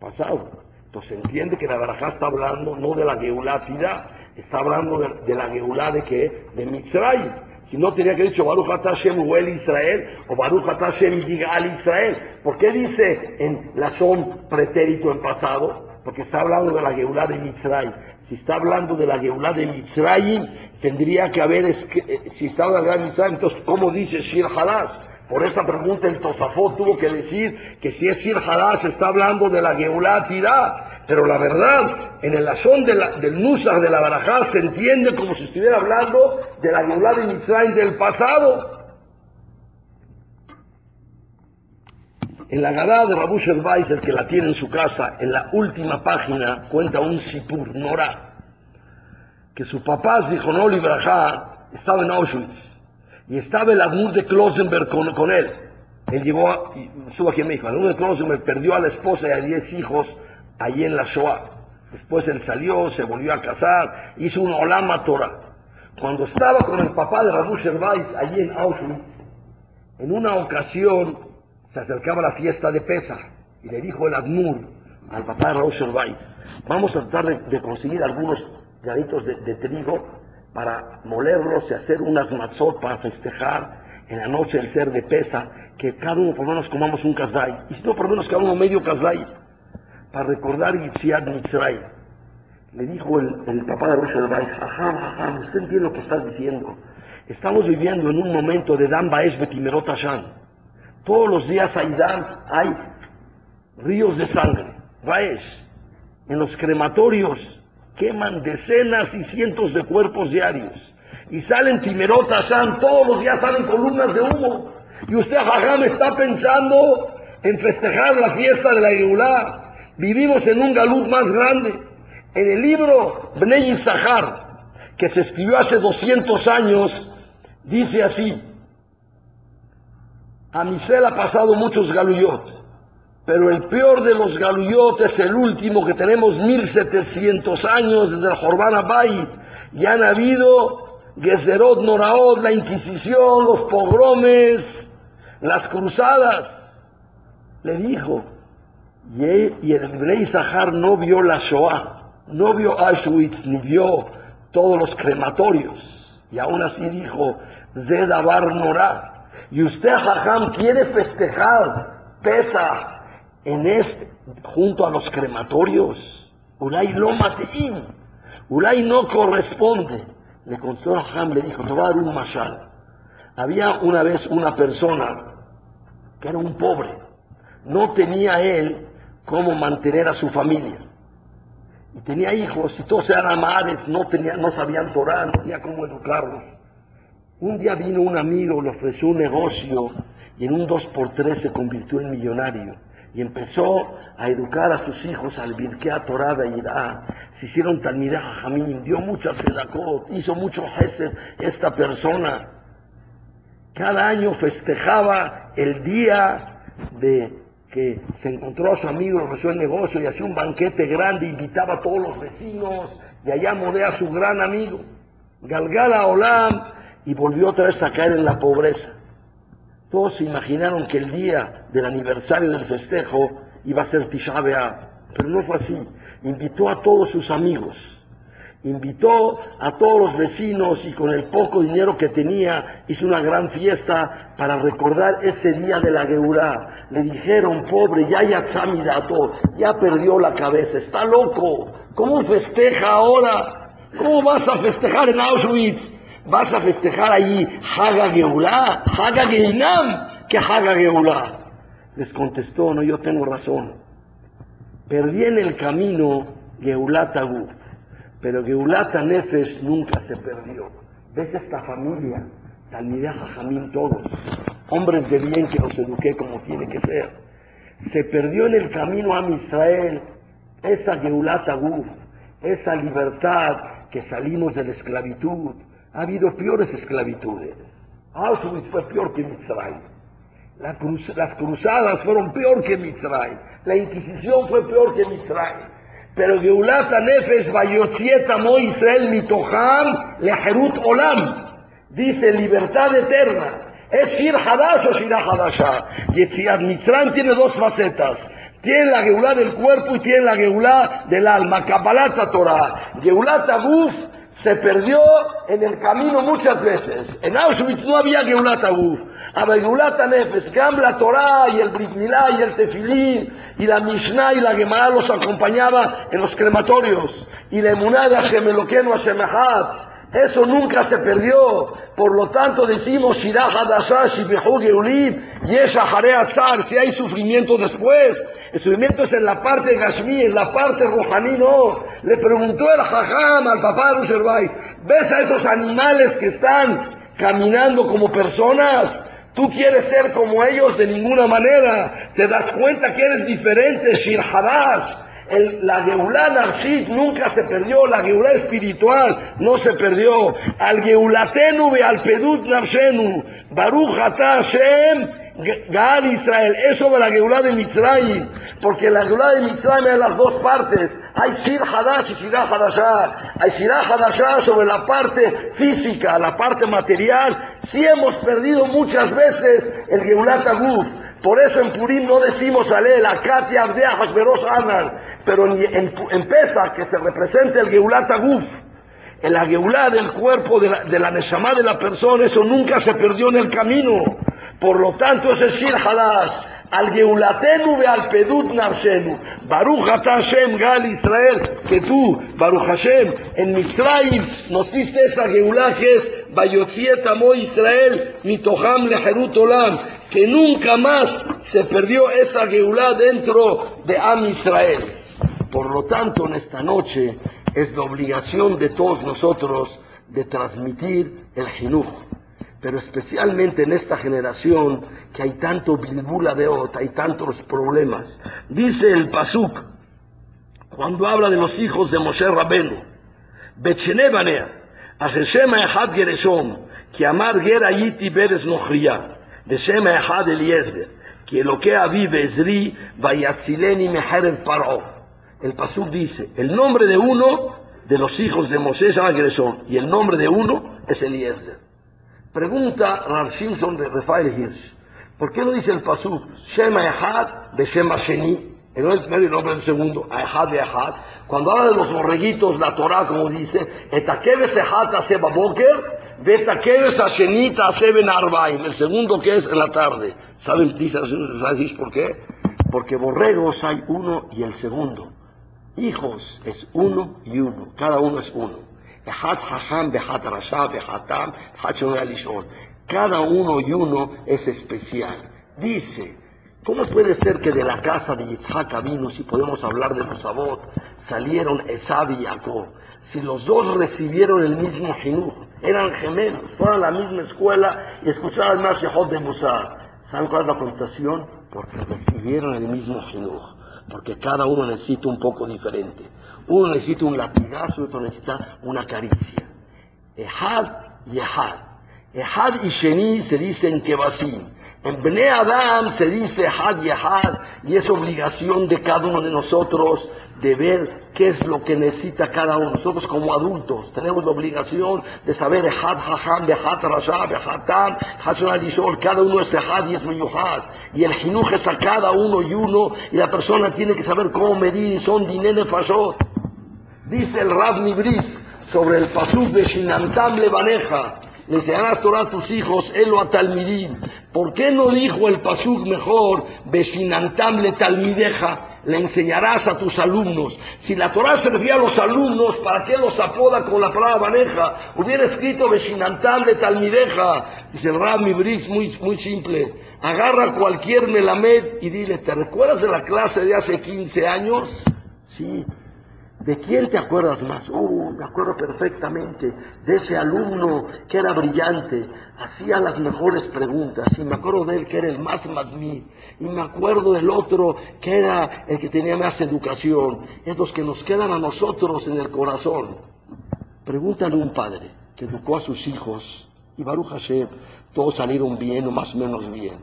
Pasado. Entonces entiende que la veraja está hablando no de la Geulatida, está hablando de, la Geulá de qué? De Mitzray. Si no tenía que dicho Baruch Atashem Huel Israel o Baruch Atashem Yigal Israel. ¿Por qué dice en la son pretérito en pasado? Porque está hablando de la Geulá de Mitzray. Si está hablando de la Geulá de Mitzray, tendría que haber, eh, si está hablando de la Mitzray, entonces, ¿cómo dice Shir Hadash? Por esta pregunta el Tosafot tuvo que decir que si es Shir Hadash está hablando de la Geulá Tirá. Pero la verdad, en el azón del Nusach de la Barajá se entiende como si estuviera hablando de la Geulá de Mitzray del pasado. En la Gadá de Rabu Weiss, el que la tiene en su casa, en la última página cuenta un Sipur, Nora, que su papá, Zichonol Ibrahá, estaba en Auschwitz y estaba el Admur de Klosenberg con, él. Él llegó, estuvo aquí en México, el Admur de Klosenberg perdió a la esposa y a diez hijos allí en la Shoah. Después él salió, se volvió a casar, hizo una Olama Torah. Cuando estaba con el papá de Rabu Weiss allí en Auschwitz, en una ocasión se acercaba la fiesta de Pesa y le dijo el Admur al papá de Raúl vamos a tratar de, conseguir algunos granitos de, trigo para molerlos y hacer unas matzot para festejar en la noche del ser de Pesa, que cada uno por lo menos comamos un kazay, y si no por lo menos cada uno medio kazay, para recordar Yitziad Mitzray. Le dijo el, papá de Rosh Weiss, ajá, ajá, usted entiende lo que estás diciendo. Estamos viviendo en un momento de Dan Baesh Betimerot Todos los días hay Dan, hay ríos de sangre. Baesh. En los crematorios queman decenas y cientos de cuerpos diarios. Y salen Timerot todos los días salen columnas de humo. Y usted, Jajam, está pensando en festejar la fiesta de la Geulá. Vivimos en un galut más grande. En el libro Bnei Sahar, que se escribió hace 200 años, dice así, a Misel ha pasado muchos galuyot, pero el peor de los galuyot es el último que tenemos 1700 años desde el Jorban Abay, y han habido Gezerot Noraot, la Inquisición, los pogromes, las cruzadas. Le dijo, y el rey Zahar no vio la Shoah, no vio Auschwitz, ni vio todos los crematorios. Y aún así dijo, Zedabar Norá. Y usted, Jajam, quiere festejar Pesa en este, junto a los crematorios. Ulay lo mateín. Ulay no corresponde. Le contó Jajam, le dijo, te voy a dar un mashal. Había una vez una persona que era un pobre. No tenía él cómo mantener a su familia. Y tenía hijos y todos eran amares, no, tenía, no sabían Torah, no tenía cómo educarlos. Un día vino un amigo, le ofreció un negocio y en un 2x3 se convirtió en millonario. Y empezó a educar a sus hijos al Birkea Torah de Irá. Se hicieron Talmideh Jamín, dio mucha sedakot, hizo mucho Hesed esta persona. Cada año festejaba el día de que se encontró a su amigo, ofreció el negocio y hacía un banquete grande, invitaba a todos los vecinos y allá modea a su gran amigo, Galgala Olam, y volvió otra vez a caer en la pobreza. Todos se imaginaron que el día del aniversario del festejo iba a ser Tisha pero no fue así. Invitó a todos sus amigos Invitó a todos los vecinos y con el poco dinero que tenía hizo una gran fiesta para recordar ese día de la Geurá. Le dijeron, pobre, ya ya ya perdió la cabeza, está loco. ¿Cómo festeja ahora? ¿Cómo vas a festejar en Auschwitz? ¿Vas a festejar allí Haga Geulá? ¿Haga Geinam? ¿Qué Haga Geulá? Les contestó, no, yo tengo razón. Perdí en el camino Geulá Tagú pero Geulata Nefesh nunca se perdió. ¿Ves esta familia? Talmideh Jajamín todos, hombres de bien que los eduqué como tiene que ser. Se perdió en el camino a Israel esa Geulata Guf, esa libertad que salimos de la esclavitud. Ha habido peores esclavitudes. Auschwitz fue peor que Mitzray. las cruzadas fueron peor que Mitzray. La Inquisición fue peor que Mitzray. Pero Geulata Nefesh Bayotzieta Mo Israel Mitoham Leherut Olam. Dice libertad eterna. ¿Es Shir Hadash o Shira Hadasha? Yetziat Mitzrayim tiene dos facetas. Tiene la Geulá del cuerpo y tiene la Geulá del alma. Kabbalata Torah. Geulata Guf se perdió en el camino muchas veces. En Auschwitz no había Geulata Guf. Había Geulata Nefesh. Gam la Torah y el Brit y el Tefilín y la Mishnah y la Gemara los acompañaba en los crematorios, y la emuná de Hashem Eloqueno Hashem eso nunca se perdió. Por lo tanto decimos, si hay sufrimiento después. El sufrimiento es en la parte Gashmi, en la parte Rohaní, no. Le preguntó el Jajam al papá de Rusherbais, ¿ves a esos animales que están caminando como personas? Tú quieres ser como ellos de ninguna manera. Te das cuenta que eres diferente, Shir El, la Geulá Narshit nunca se perdió, la Geulá espiritual no se perdió. Al Geulatenu ve al Pedut Nafshenu, Baruch Hashem, Gaal Israel, es sobre la Geulá de Mitzrayim, porque la Geulá de Mitzrayim es las dos partes. Hay Shir Hadash y Shirah Hadashah. Hay Shirah Hadashah sobre la parte física, la parte material. Sí hemos perdido muchas veces el Geulat Aguf. Por eso en Purim no decimos Alel, Katia Abdea, Hasberos Anan, pero en, en, Pesa, que se representa el Geulat Aguf, en la Geulá del cuerpo de la, de la de la persona, eso nunca se perdió en el camino. Por lo tanto, ese Shir Hadash, al Geulatenu ve al Pedut Nafshenu. Baruch Hashem Gal Israel, que tú, Baruch Hashem, en Mitzrayim nos diste esa Geulah que es Bayotziet Israel, Mitoham Leherut Olam, que nunca más se perdió esa Geulah dentro de Am Israel. Por lo tanto, en esta noche es la obligación de todos nosotros de transmitir el Jinuj pero especialmente en esta generación que hay tanto bilbula de ot, hay tantos problemas. Dice el Pasuk, cuando habla de los hijos de Moshe Rabenu, Bechene Banea, Hashem Echad Gereshom, que amar Gera Yiti Beres Nochriya, Beshem Echad Eliezer, que lo que vive Ezri, Vayatzileni Paro. El Pasuk dice, el nombre de uno de los hijos de llama Gereshom, y el nombre de uno es Eliezer. Pregunta Rav Simpson de Rafael Hirsch, ¿por qué no dice el primero el nombre del segundo. Cuando habla de los borreguitos, la Torah, como dice, El segundo que es en la tarde. ¿Saben? Hirsch, ¿por qué? Porque borregos hay uno y el segundo. Hijos es uno y uno. Cada uno es uno. Cada uno y uno es especial. Dice, ¿cómo puede ser que de la casa de Yitzhak vino, si podemos hablar de los Abot, salieron Esab y Jacob? Si los dos recibieron el mismo jinuj, eran gemelos, fueron a la misma escuela y escuchaban más Yehod de Musar. ¿Saben cuál es la contestación? Porque recibieron el mismo jinuj, porque cada uno necesita un poco diferente. Uno necesita un latigazo otro necesita una caricia. Ehad y Ehad. Ehad y Sheni se dice en Kebasim. En Bnei Adam se dice Ehad y es obligación de cada uno de nosotros de ver qué es lo que necesita cada uno. Nosotros como adultos tenemos la obligación de saber Ehad Haham, Ehad Rasha, Ehad Tam, Hashon cada uno es Ehad y es Meyuhad. Y el Jinuj es a cada uno y uno y la persona tiene que saber cómo medir y son dinene fashot. Dice el Rav Nibris sobre el pasuk de Shinantam Levaneja, le enseñarás Torah a tus hijos, Elo a Talmidim. ¿Por qué no dijo el pasuk mejor, Beshinantam le Talmideja? Le enseñarás a tus alumnos. Si la Torah servía a los alumnos, ¿para qué los apoda con la palabra maneja? Hubiera escrito Beshinantam le Talmideja. Dice el Rav Nibris, muy, muy simple. Agarra cualquier melamed y dile, ¿te recuerdas de la clase de hace 15 años? Sí. ¿De quién te acuerdas más? Oh, me acuerdo perfectamente de ese alumno que era brillante, hacía las mejores preguntas, y me acuerdo de él que era el más magní, y me acuerdo del otro que era el que tenía más educación, es los que nos quedan a nosotros en el corazón. Pregúntale a un padre que educó a sus hijos, y Baruch Hashem, todos salieron bien o más o menos bien.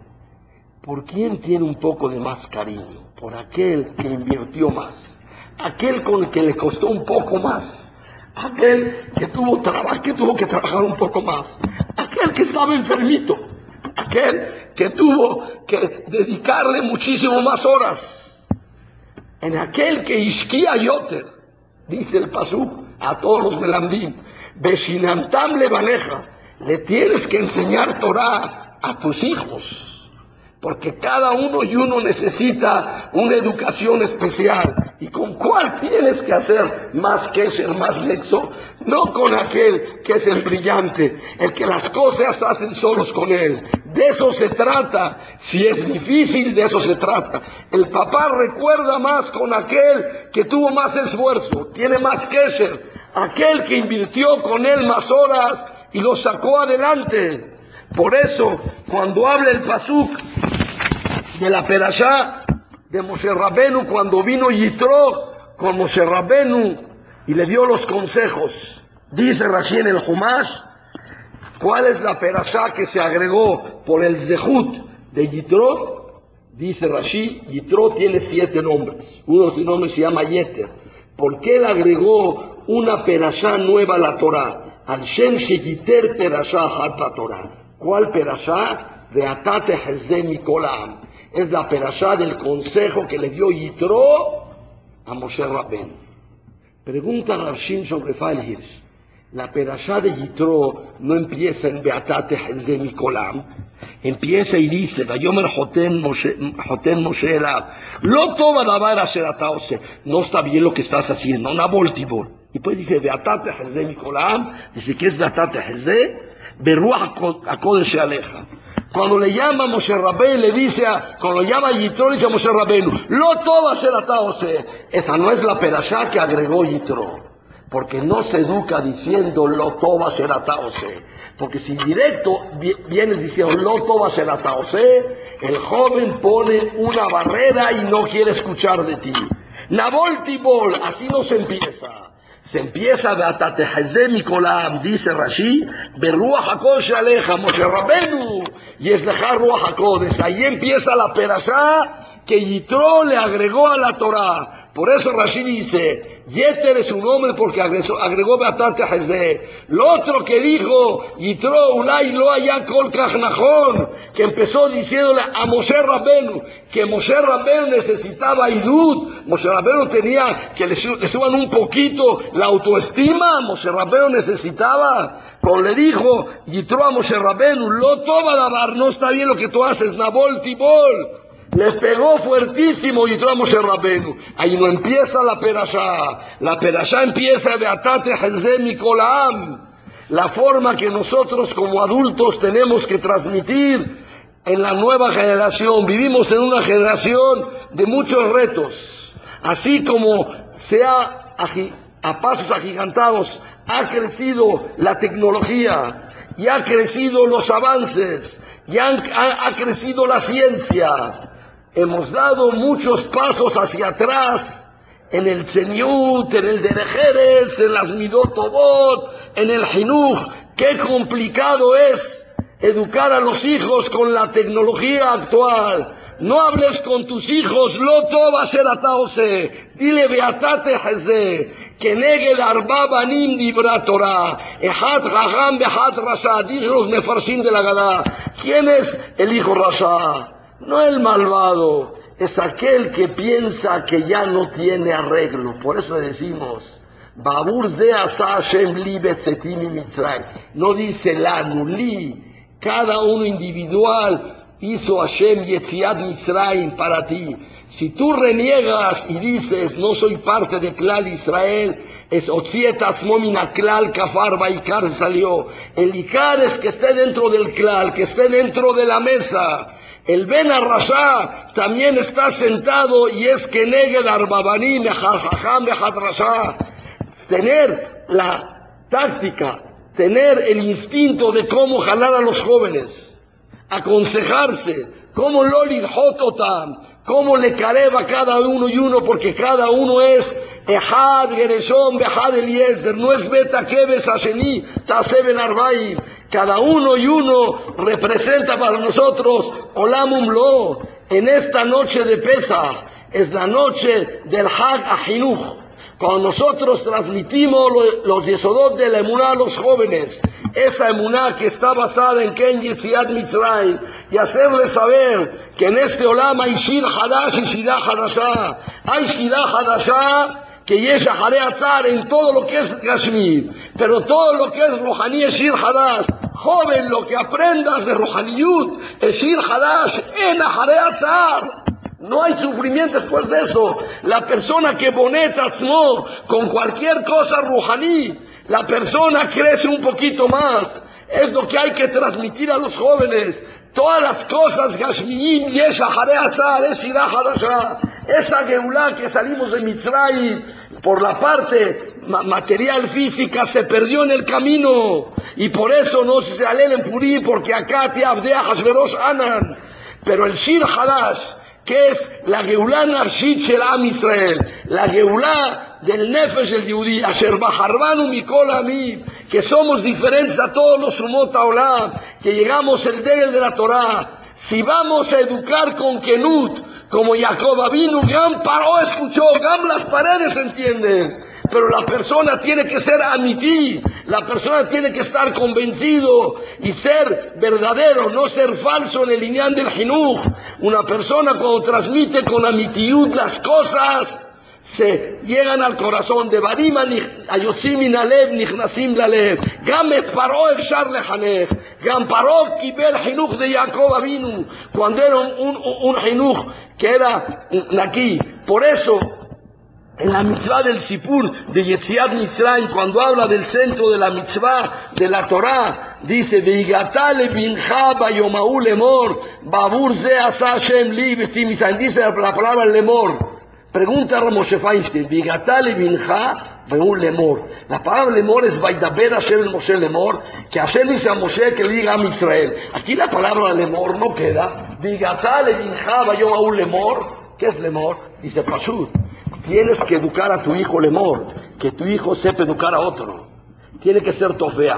¿Por quién tiene un poco de más cariño? Por aquel que invirtió más aquel con el que le costó un poco más, aquel que tuvo, que tuvo que trabajar un poco más, aquel que estaba enfermito, aquel que tuvo que dedicarle muchísimo más horas, en aquel que isquía yoter, dice el pasú a todos los melandín, Beshinantam le maneja, le tienes que enseñar Torah a tus hijos porque cada uno y uno necesita una educación especial. ¿Y con cuál tienes que hacer más que ser más lexo? No con aquel que es el brillante, el que las cosas hacen solos con él. De eso se trata. Si es difícil, de eso se trata. El papá recuerda más con aquel que tuvo más esfuerzo, tiene más que ser, aquel que invirtió con él más horas y lo sacó adelante. Por eso, cuando habla el Pasuk de la Perashá de Moshe Rabenu, cuando vino Yitro con Moshe Rabenu y le dio los consejos, dice Rashi en el Humash, ¿cuál es la Perashá que se agregó por el Zehut de Yitro? Dice Rashi, Yitro tiene siete nombres. Uno de sus nombres se llama Yeter. ¿Por qué él agregó una Perashá nueva a la Torah? Al Shem Sheyiter Perashá Hat Torah. ¿Cuál perashá? De Atate Hezemi Kolam. Es la perashá del consejo que le dio Yitro a Moshe Rabben. Pregunta Rashim sobre Fael Hirsch. La perashá de Yitro no empieza en Beatate Hezemi Kolam. empieza y dice, Vayomer Joten Moshe, Elab, Lo toma davar asherataose, no está bien lo que estás haciendo, una voltibol. Y pues dice, Beatate Hezé Nicolam, dice, ¿qué es Beatate Hezé? Beruach Akodesh Aleja. Cuando le llama a Moshe Rabén, le dice, a, cuando le llama a Yitro, le dice a Moshe Rabén, Lo toma asherataose. Esa no es la perashá que agregó Yitro. Porque no se educa diciendo, Lo toma asherataose. Porque si directo vienes diciendo Loto va a ser el joven pone una barrera y no quiere escuchar de ti. Naboltibol, así no se empieza. Se empieza de Atatehazé Mikolam, dice Rashi, Berruach HaKosh Aleja, Moshe Rabenu, y es dejar Ruach HaKodes. Ahí empieza la perashá que Yitro le agregó a la Torah. Por eso Rashi dice, Yeter es un hombre porque agregó, agregó Beatate Lo otro que dijo, Yitro Ulay lo haya Kol que empezó diciéndole a Moshe Rabenu, que Moshe Rabenu necesitaba Idud, Moshe Rabenu tenía que le, suban un poquito la autoestima, Moshe Rabenu necesitaba, pero le dijo Yitro a Moshe Rabenu, lo toma dar, no está bien lo que tú haces, Nabol Tibol. Le pegó fuertísimo y entramos en Rabenu. Ahí no empieza la perashá. La perashá empieza de Atate Hezemi Kolam. La forma que nosotros como adultos tenemos que transmitir en la nueva generación. Vivimos en una generación de muchos retos. Así como se ha, a pasos agigantados, ha crecido la tecnología y ha crecido los avances y ha crecido la ciencia hemos dado muchos pasos hacia atrás en el Señut, en el Derejeres, en las Midotobot, en el Jinuj. Qué complicado es educar a los hijos con la tecnología actual. No hables con tus hijos, lo va a ser ataose. Dile beatate jeze, que negue el arba banim dibra Torah. Ejat jajam behat rasha. Dice los mefarsim de No el malvado, es aquel que piensa que ya no tiene arreglo. Por eso le decimos, Babur de Hashem li No dice la li, cada uno individual hizo Hashem Yetziat Mitzrayim para ti. Si tú reniegas y dices, no soy parte de Klal Israel, es Otzietas Momina Klal Kafar Baikar salió. El Ikar es que esté dentro del Klal, que esté dentro de la mesa. El Ben Arrasá también está sentado y es que negue Darbabaní, Mejajajam, Mejadrasá. Tener la táctica, tener el instinto de cómo jalar a los jóvenes, aconsejarse, cómo Lolid Hototam, cómo le careba cada uno y uno, porque cada uno es Ejad, Gereshom, Behad Eliezer, no es Beta Keves Asheni, Taseben Arbaim. Cada uno y uno representa para nosotros Olamum Lo. En esta noche de Pesa es la noche del Hag Ahinuch. Cuando nosotros transmitimos los yesodot de la emuná a los jóvenes, esa emuná que está basada en Ken Yetziat Mitzrayim, y hacerles saber que en este Olam hay Shir Hadash y Shirah Hadashah. Hay Shirah Hadashah que Yesha Atzar en todo lo que es Kashmir, pero todo lo que es Rohaní es Shir Hadash. Joven, lo que aprendas de Rohaniyut es Shir Hadash en Atzar. No hay sufrimiento después de eso. La persona que boneta con cualquier cosa ruhaní, la persona crece un poquito más. Es lo que hay que transmitir a los jóvenes. Todas las cosas, Gashmiyim, Yesha, Atzar, es Shirah Hadashah. Esa Geulá que salimos de Mitzray por la parte material física se perdió en el camino y por eso no se alel en Purí porque acá te abdea Hashverosh Anan. Pero el Shir Hadash, que es la Geulá Nafshit Shel Am Israel, la Geulá del Nefesh el Yudí, Asher Bajarbanu Mikol Amib, que somos diferentes a todos los Sumot Olam, que llegamos el día de la Torah, si vamos a educar con Kenut, como Jacob vino, Gam paró, escuchó, Gam las paredes entienden. Pero la persona tiene que ser amití, la persona tiene que estar convencido y ser verdadero, no ser falso en el lineal del jinuj. Una persona cuando transmite con amitiud las cosas, se llegan al corazón de Barima Ayotzim Alev Nichnasim Lalev. Gam Paró Efshar Lehanech. Gam Paró Kibel Hinuch de Jacob Avinu. Cuando era un, un, un que era aquí. Por eso, en la mitzvah del Sipur de Yetziat Mitzrayim, cuando habla del centro de la mitzvah de la Torah, dice, Veigatale bincha bayomahu lemor, babur ze asa Hashem li dice la palabra lemor. Pregunta a Moshe Feinstein, Vigatale Binja, un lemor. La palabra lemor es Vaidaber Hashem el Moshe lemor, que Hashem dice a Moshe que le diga a Israel. Aquí la palabra lemor no queda. Vigatale Binja, un lemor. ¿Qué es lemor? Dice Pashut. Tienes que educar a tu hijo lemor, que tu hijo sepa educar a otro. Tiene que ser tofea.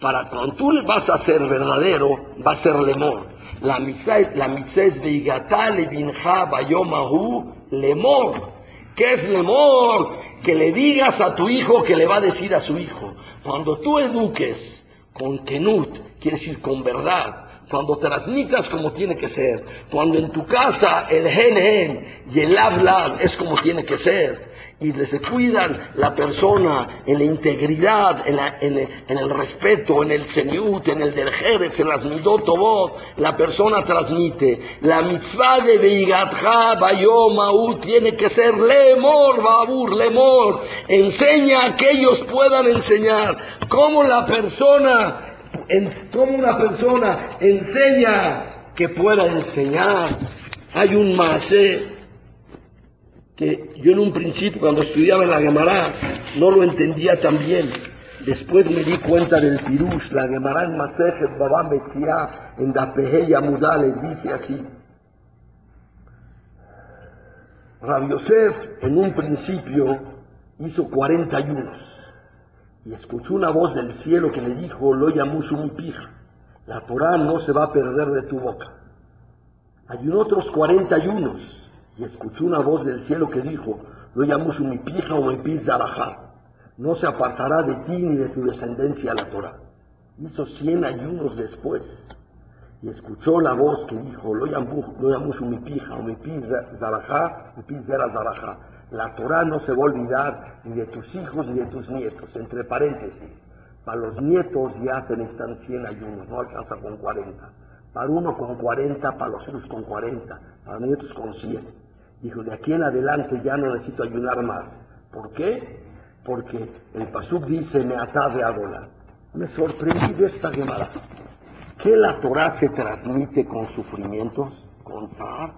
Para cuando tú vas a ser verdadero, va a ser lemor. La mitzvah, la mitzvah es Vigatale Binja, Bayomahu, lemor. ¿Qué es lemor? Que le digas a tu hijo que le va a decir a su hijo. Cuando tú eduques con kenut, quiere decir con verdad, cuando transmitas como tiene que ser, cuando en tu casa el gen y el habla es como tiene que ser, y se cuidan la persona en la integridad, en, el respeto, en el seniut, en el derjeres, en las midotobot, la persona transmite. La mitzvah de Beigatja Bayomaú tiene que ser lemor, babur, lemor. Enseña a que ellos puedan enseñar. Cómo la persona, cómo una persona enseña que pueda enseñar. Hay un masé que yo en un principio cuando estudiaba en la Gemara no lo entendía tan bien. Después me di cuenta del pirush, la Gemara en Masejet Baba Metzia, en Dapeheya Mudale, dice así. Rabbi Yosef en un principio hizo 40 ayunos y escuchó una voz del cielo que le dijo, lo llamush mi pija, la Torah no se va a perder de tu boca. Hay otros 40 ayunos y escuchó una voz del cielo que dijo, lo llamo mi pija o mi pizarajá, no se apartará de ti ni de tu descendencia la Torah. Hizo cien ayunos después y escuchó la voz que dijo, lo llamo mi pija o mi zarajá. La Torah no se va a olvidar ni de tus hijos ni de tus nietos, entre paréntesis. Para los nietos ya se necesitan 100 ayunos, no alcanza con 40. Para uno con 40, para los hijos con 40, para nietos con 100. Dijo, de aquí en adelante ya no necesito ayunar más. ¿Por qué? Porque el Pasuk dice, me atabe a Me sorprendí de esta Gemara. ¿Que la Torah se transmite con sufrimientos? ¿Con zar?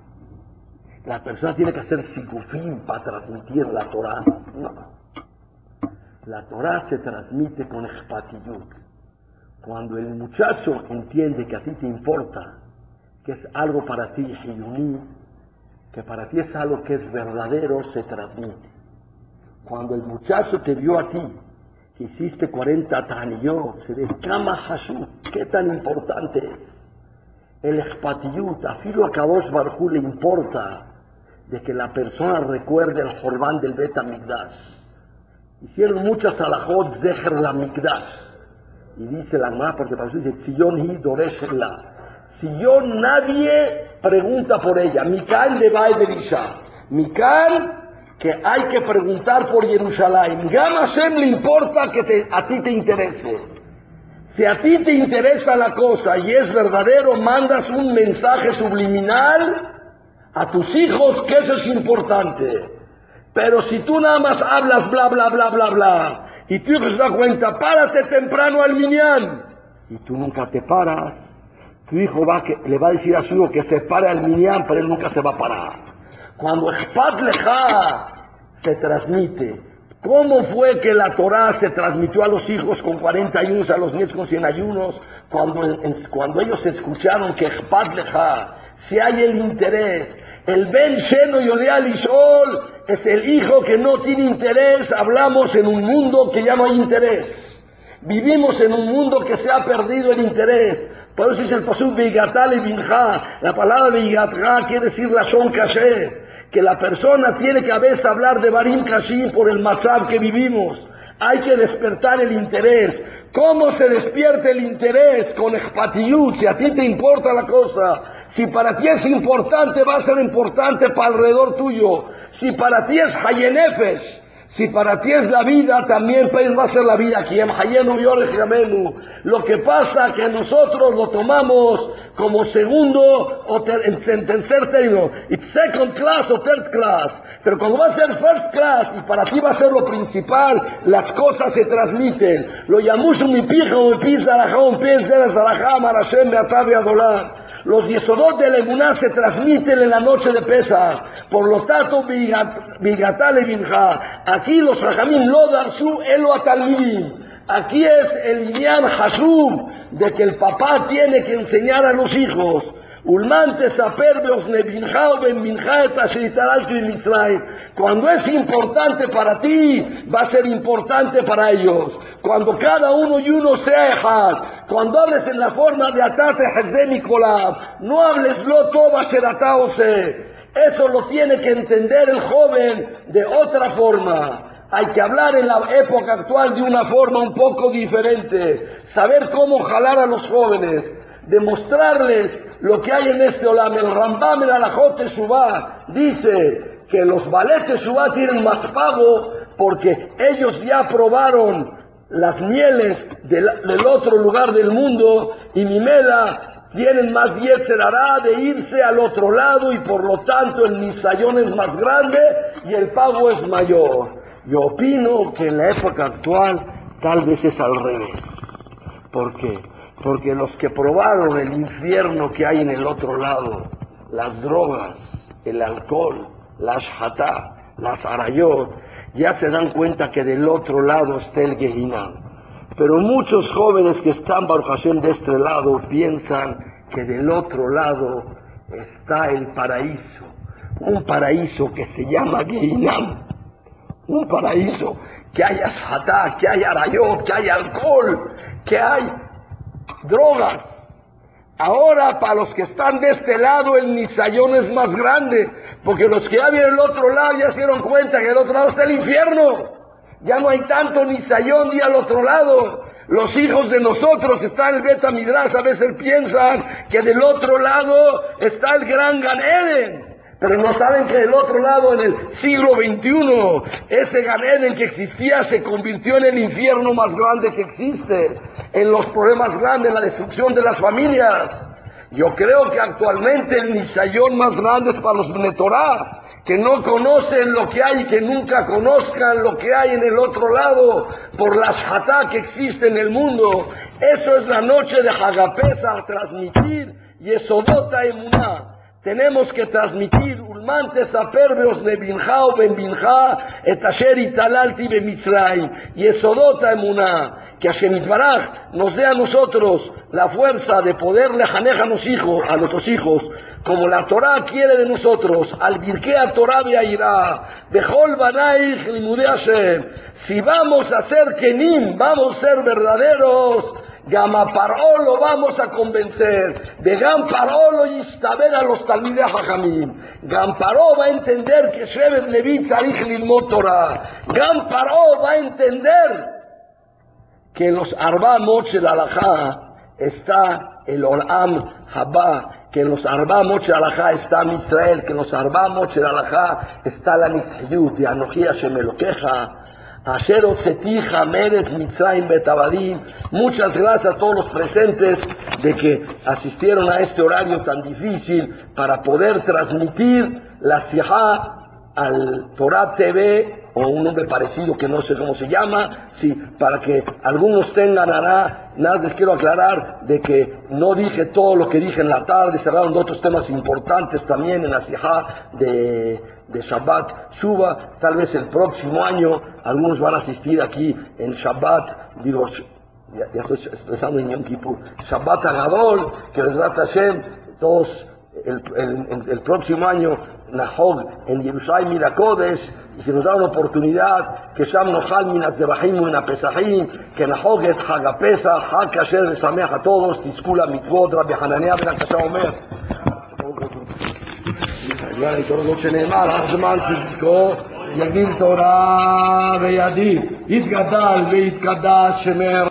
La persona tiene que hacer sigufim para transmitir la Torah. No. La Torah se transmite con expatiyut. Cuando el muchacho entiende que a ti te importa, que es algo para ti, que para ti es algo que es verdadero, se transmite. Cuando el muchacho te vio a ti, que hiciste 40 taniyot, se ve Kama qué tan importante es. El expatiyut, a Filo a Kadosh Barjú le importa de que la persona recuerde el Jorbán del Bet Amigdash. Hicieron muchas alajot Zeher la Migdash. Y dice la más porque para eso dice Tzion hi Doresh la. Si yo nadie pregunta por ella, Mikan de Berisha, Mikan que hay que preguntar por Jerusalén. Gama Hashem le importa que a ti te interese. Si a ti te interesa la cosa y es verdadero, mandas un mensaje subliminal a tus hijos que eso es importante. Pero si tú nada más hablas bla bla bla bla bla y tu hijo se da cuenta, párate temprano al minyan y tú nunca te paras, tu hijo va le va a decir a su hijo que se pare al minyan, pero él nunca se va a parar. Cuando Espat Leja se transmite, ¿cómo fue que la Torah se transmitió a los hijos con 40 ayunos, a los nietos con 100 ayunos? Cuando, ellos escucharon que Espat Leja, si hay el interés, el Ben Sheno y Sol es el hijo que no tiene interés, hablamos en un mundo que ya no hay interés. Vivimos en un mundo que se ha perdido el interés. Por eso dice el pasuk Bigatal y Binja. La palabra Bigatá quiere decir la son Que la persona tiene que a veces hablar de Barim Kashim por el mazab que vivimos. Hay que despertar el interés. ¿Cómo se despierta el interés? Con expatiyut. Si a ti te importa la cosa. Si para ti es importante, va a ser importante para alrededor tuyo. Si para ti es Hayenefesh, si para ti es la vida, también pues, va a ser la vida. Lo que pasa que nosotros lo tomamos como segundo o en tercer término. It's second class o third class. Pero cuando va a ser first class y para ti va a ser lo principal, las cosas se transmiten. Lo llamush mi pijo, mi pisa, la un pez, la marashem, beatabe, adolar. Los yesodot de la se transmiten en la noche de pesa. Por lo tanto, bigatale binja. Aquí los rajamim lo su elo atalmidim. Aquí es el Inyan Hashub de que el papá tiene que enseñar a los hijos. Cuando es importante para ti, va a ser importante para ellos. Cuando cada uno y uno sea cuando hables en la forma de atate de Nicolás, no hables lo toba se. Eso lo tiene que entender el joven de otra forma. Hay que hablar en la época actual de una forma un poco diferente, saber cómo jalar a los jóvenes, demostrarles lo que hay en este olam. El Rambam, el Alajot dice que los baletes Shubá tienen más pago porque ellos ya probaron las mieles del, otro lugar del mundo y Mimela tienen más hará de irse al otro lado y por lo tanto el misayón es más grande y el pago es mayor. Yo opino que en la época actual tal vez es al revés. ¿Por qué? Porque los que probaron el infierno que hay en el otro lado, las drogas, el alcohol, las hatá, las arayot, ya se dan cuenta que del otro lado está el Gehinam. Pero muchos jóvenes que están Baruch de este lado piensan que del otro lado está el paraíso, un paraíso que se llama Gehinam un paraíso, que hay ashatá, que hay arayot, que hay alcohol, que hay drogas. Ahora, para los que están de este lado, el nisayón es más grande, porque los que ya vienen del otro lado ya se dieron cuenta que del otro lado está el infierno. Ya no hay tanto nisayón ni al otro lado. Los hijos de nosotros están en Beta Midrash, a veces piensan que del otro lado está el gran Gan pero no saben que del otro lado, en el siglo XXI, ese Ganeden que existía se convirtió en el infierno más grande que existe, en los problemas grandes, en la destrucción de las familias. Yo creo que actualmente el Nisayón más grande es para los Benetorá, que no conocen lo que hay que nunca conozcan lo que hay en el otro lado por las jatá que existen en el mundo. Eso es la noche de Hagapesa transmitir y eso dota emuná. Tenemos que transmitir ulmantes aperbeos de binja o ben binja et asher italalti bemitzrayim y esodota emuná que Hashem nos dé a nosotros la fuerza de poder lejanejar a, los hijos, a nuestros hijos como la Torah quiere de nosotros, al a Torah irá, Bejol Banaich Limude Hashem, si vamos a ser Kenim, vamos a ser verdaderos, Gamaparó lo vamos a convencer. De Gamparó lo instaber a los talmides Jajamim. Gamparó va a entender que Shevet Levi Tzarich Lilmot Torah. Gamparó va a entender que los Arba Moche de Alajá está el Olam Habá, que los Arba Moche de Alajá está Israel, que los Arba Moche de Alajá está la Nitzhiyut, y Anoji Hashem Elokeja, Asher Meretz, Mitzrayim, Betabadim. Muchas gracias a todos los presentes de que asistieron a este horario tan difícil para poder transmitir la Sijá al Torah TV o un nombre parecido que no sé cómo se llama, sí, para que algunos tengan hará, nada les quiero aclarar de que no dije todo lo que dije en la tarde, se hablaron de otros temas importantes también en la Sijá de, de Shabbat Shuba, tal vez el próximo año algunos van a asistir aquí en Shabbat, digo, ya, estoy expresando en Yom Kippur, Shabbat Agadol, que les da Hashem, todos el, el, el, próximo año Nahog en Jerusalén Miracodes, y se nos da una oportunidad que Sham Nohal Minas Zebahim Mina Pesahim, que Nahog et Hagapesa, Hag Kasher Sameach a todos, Tiskula Mitzvot, Rabbi Hananea Ben Akasha Omer. תורדות שנאמר, אך זמן צדקו יגיד תורה וידיד, יתגדל ויתקדש שמר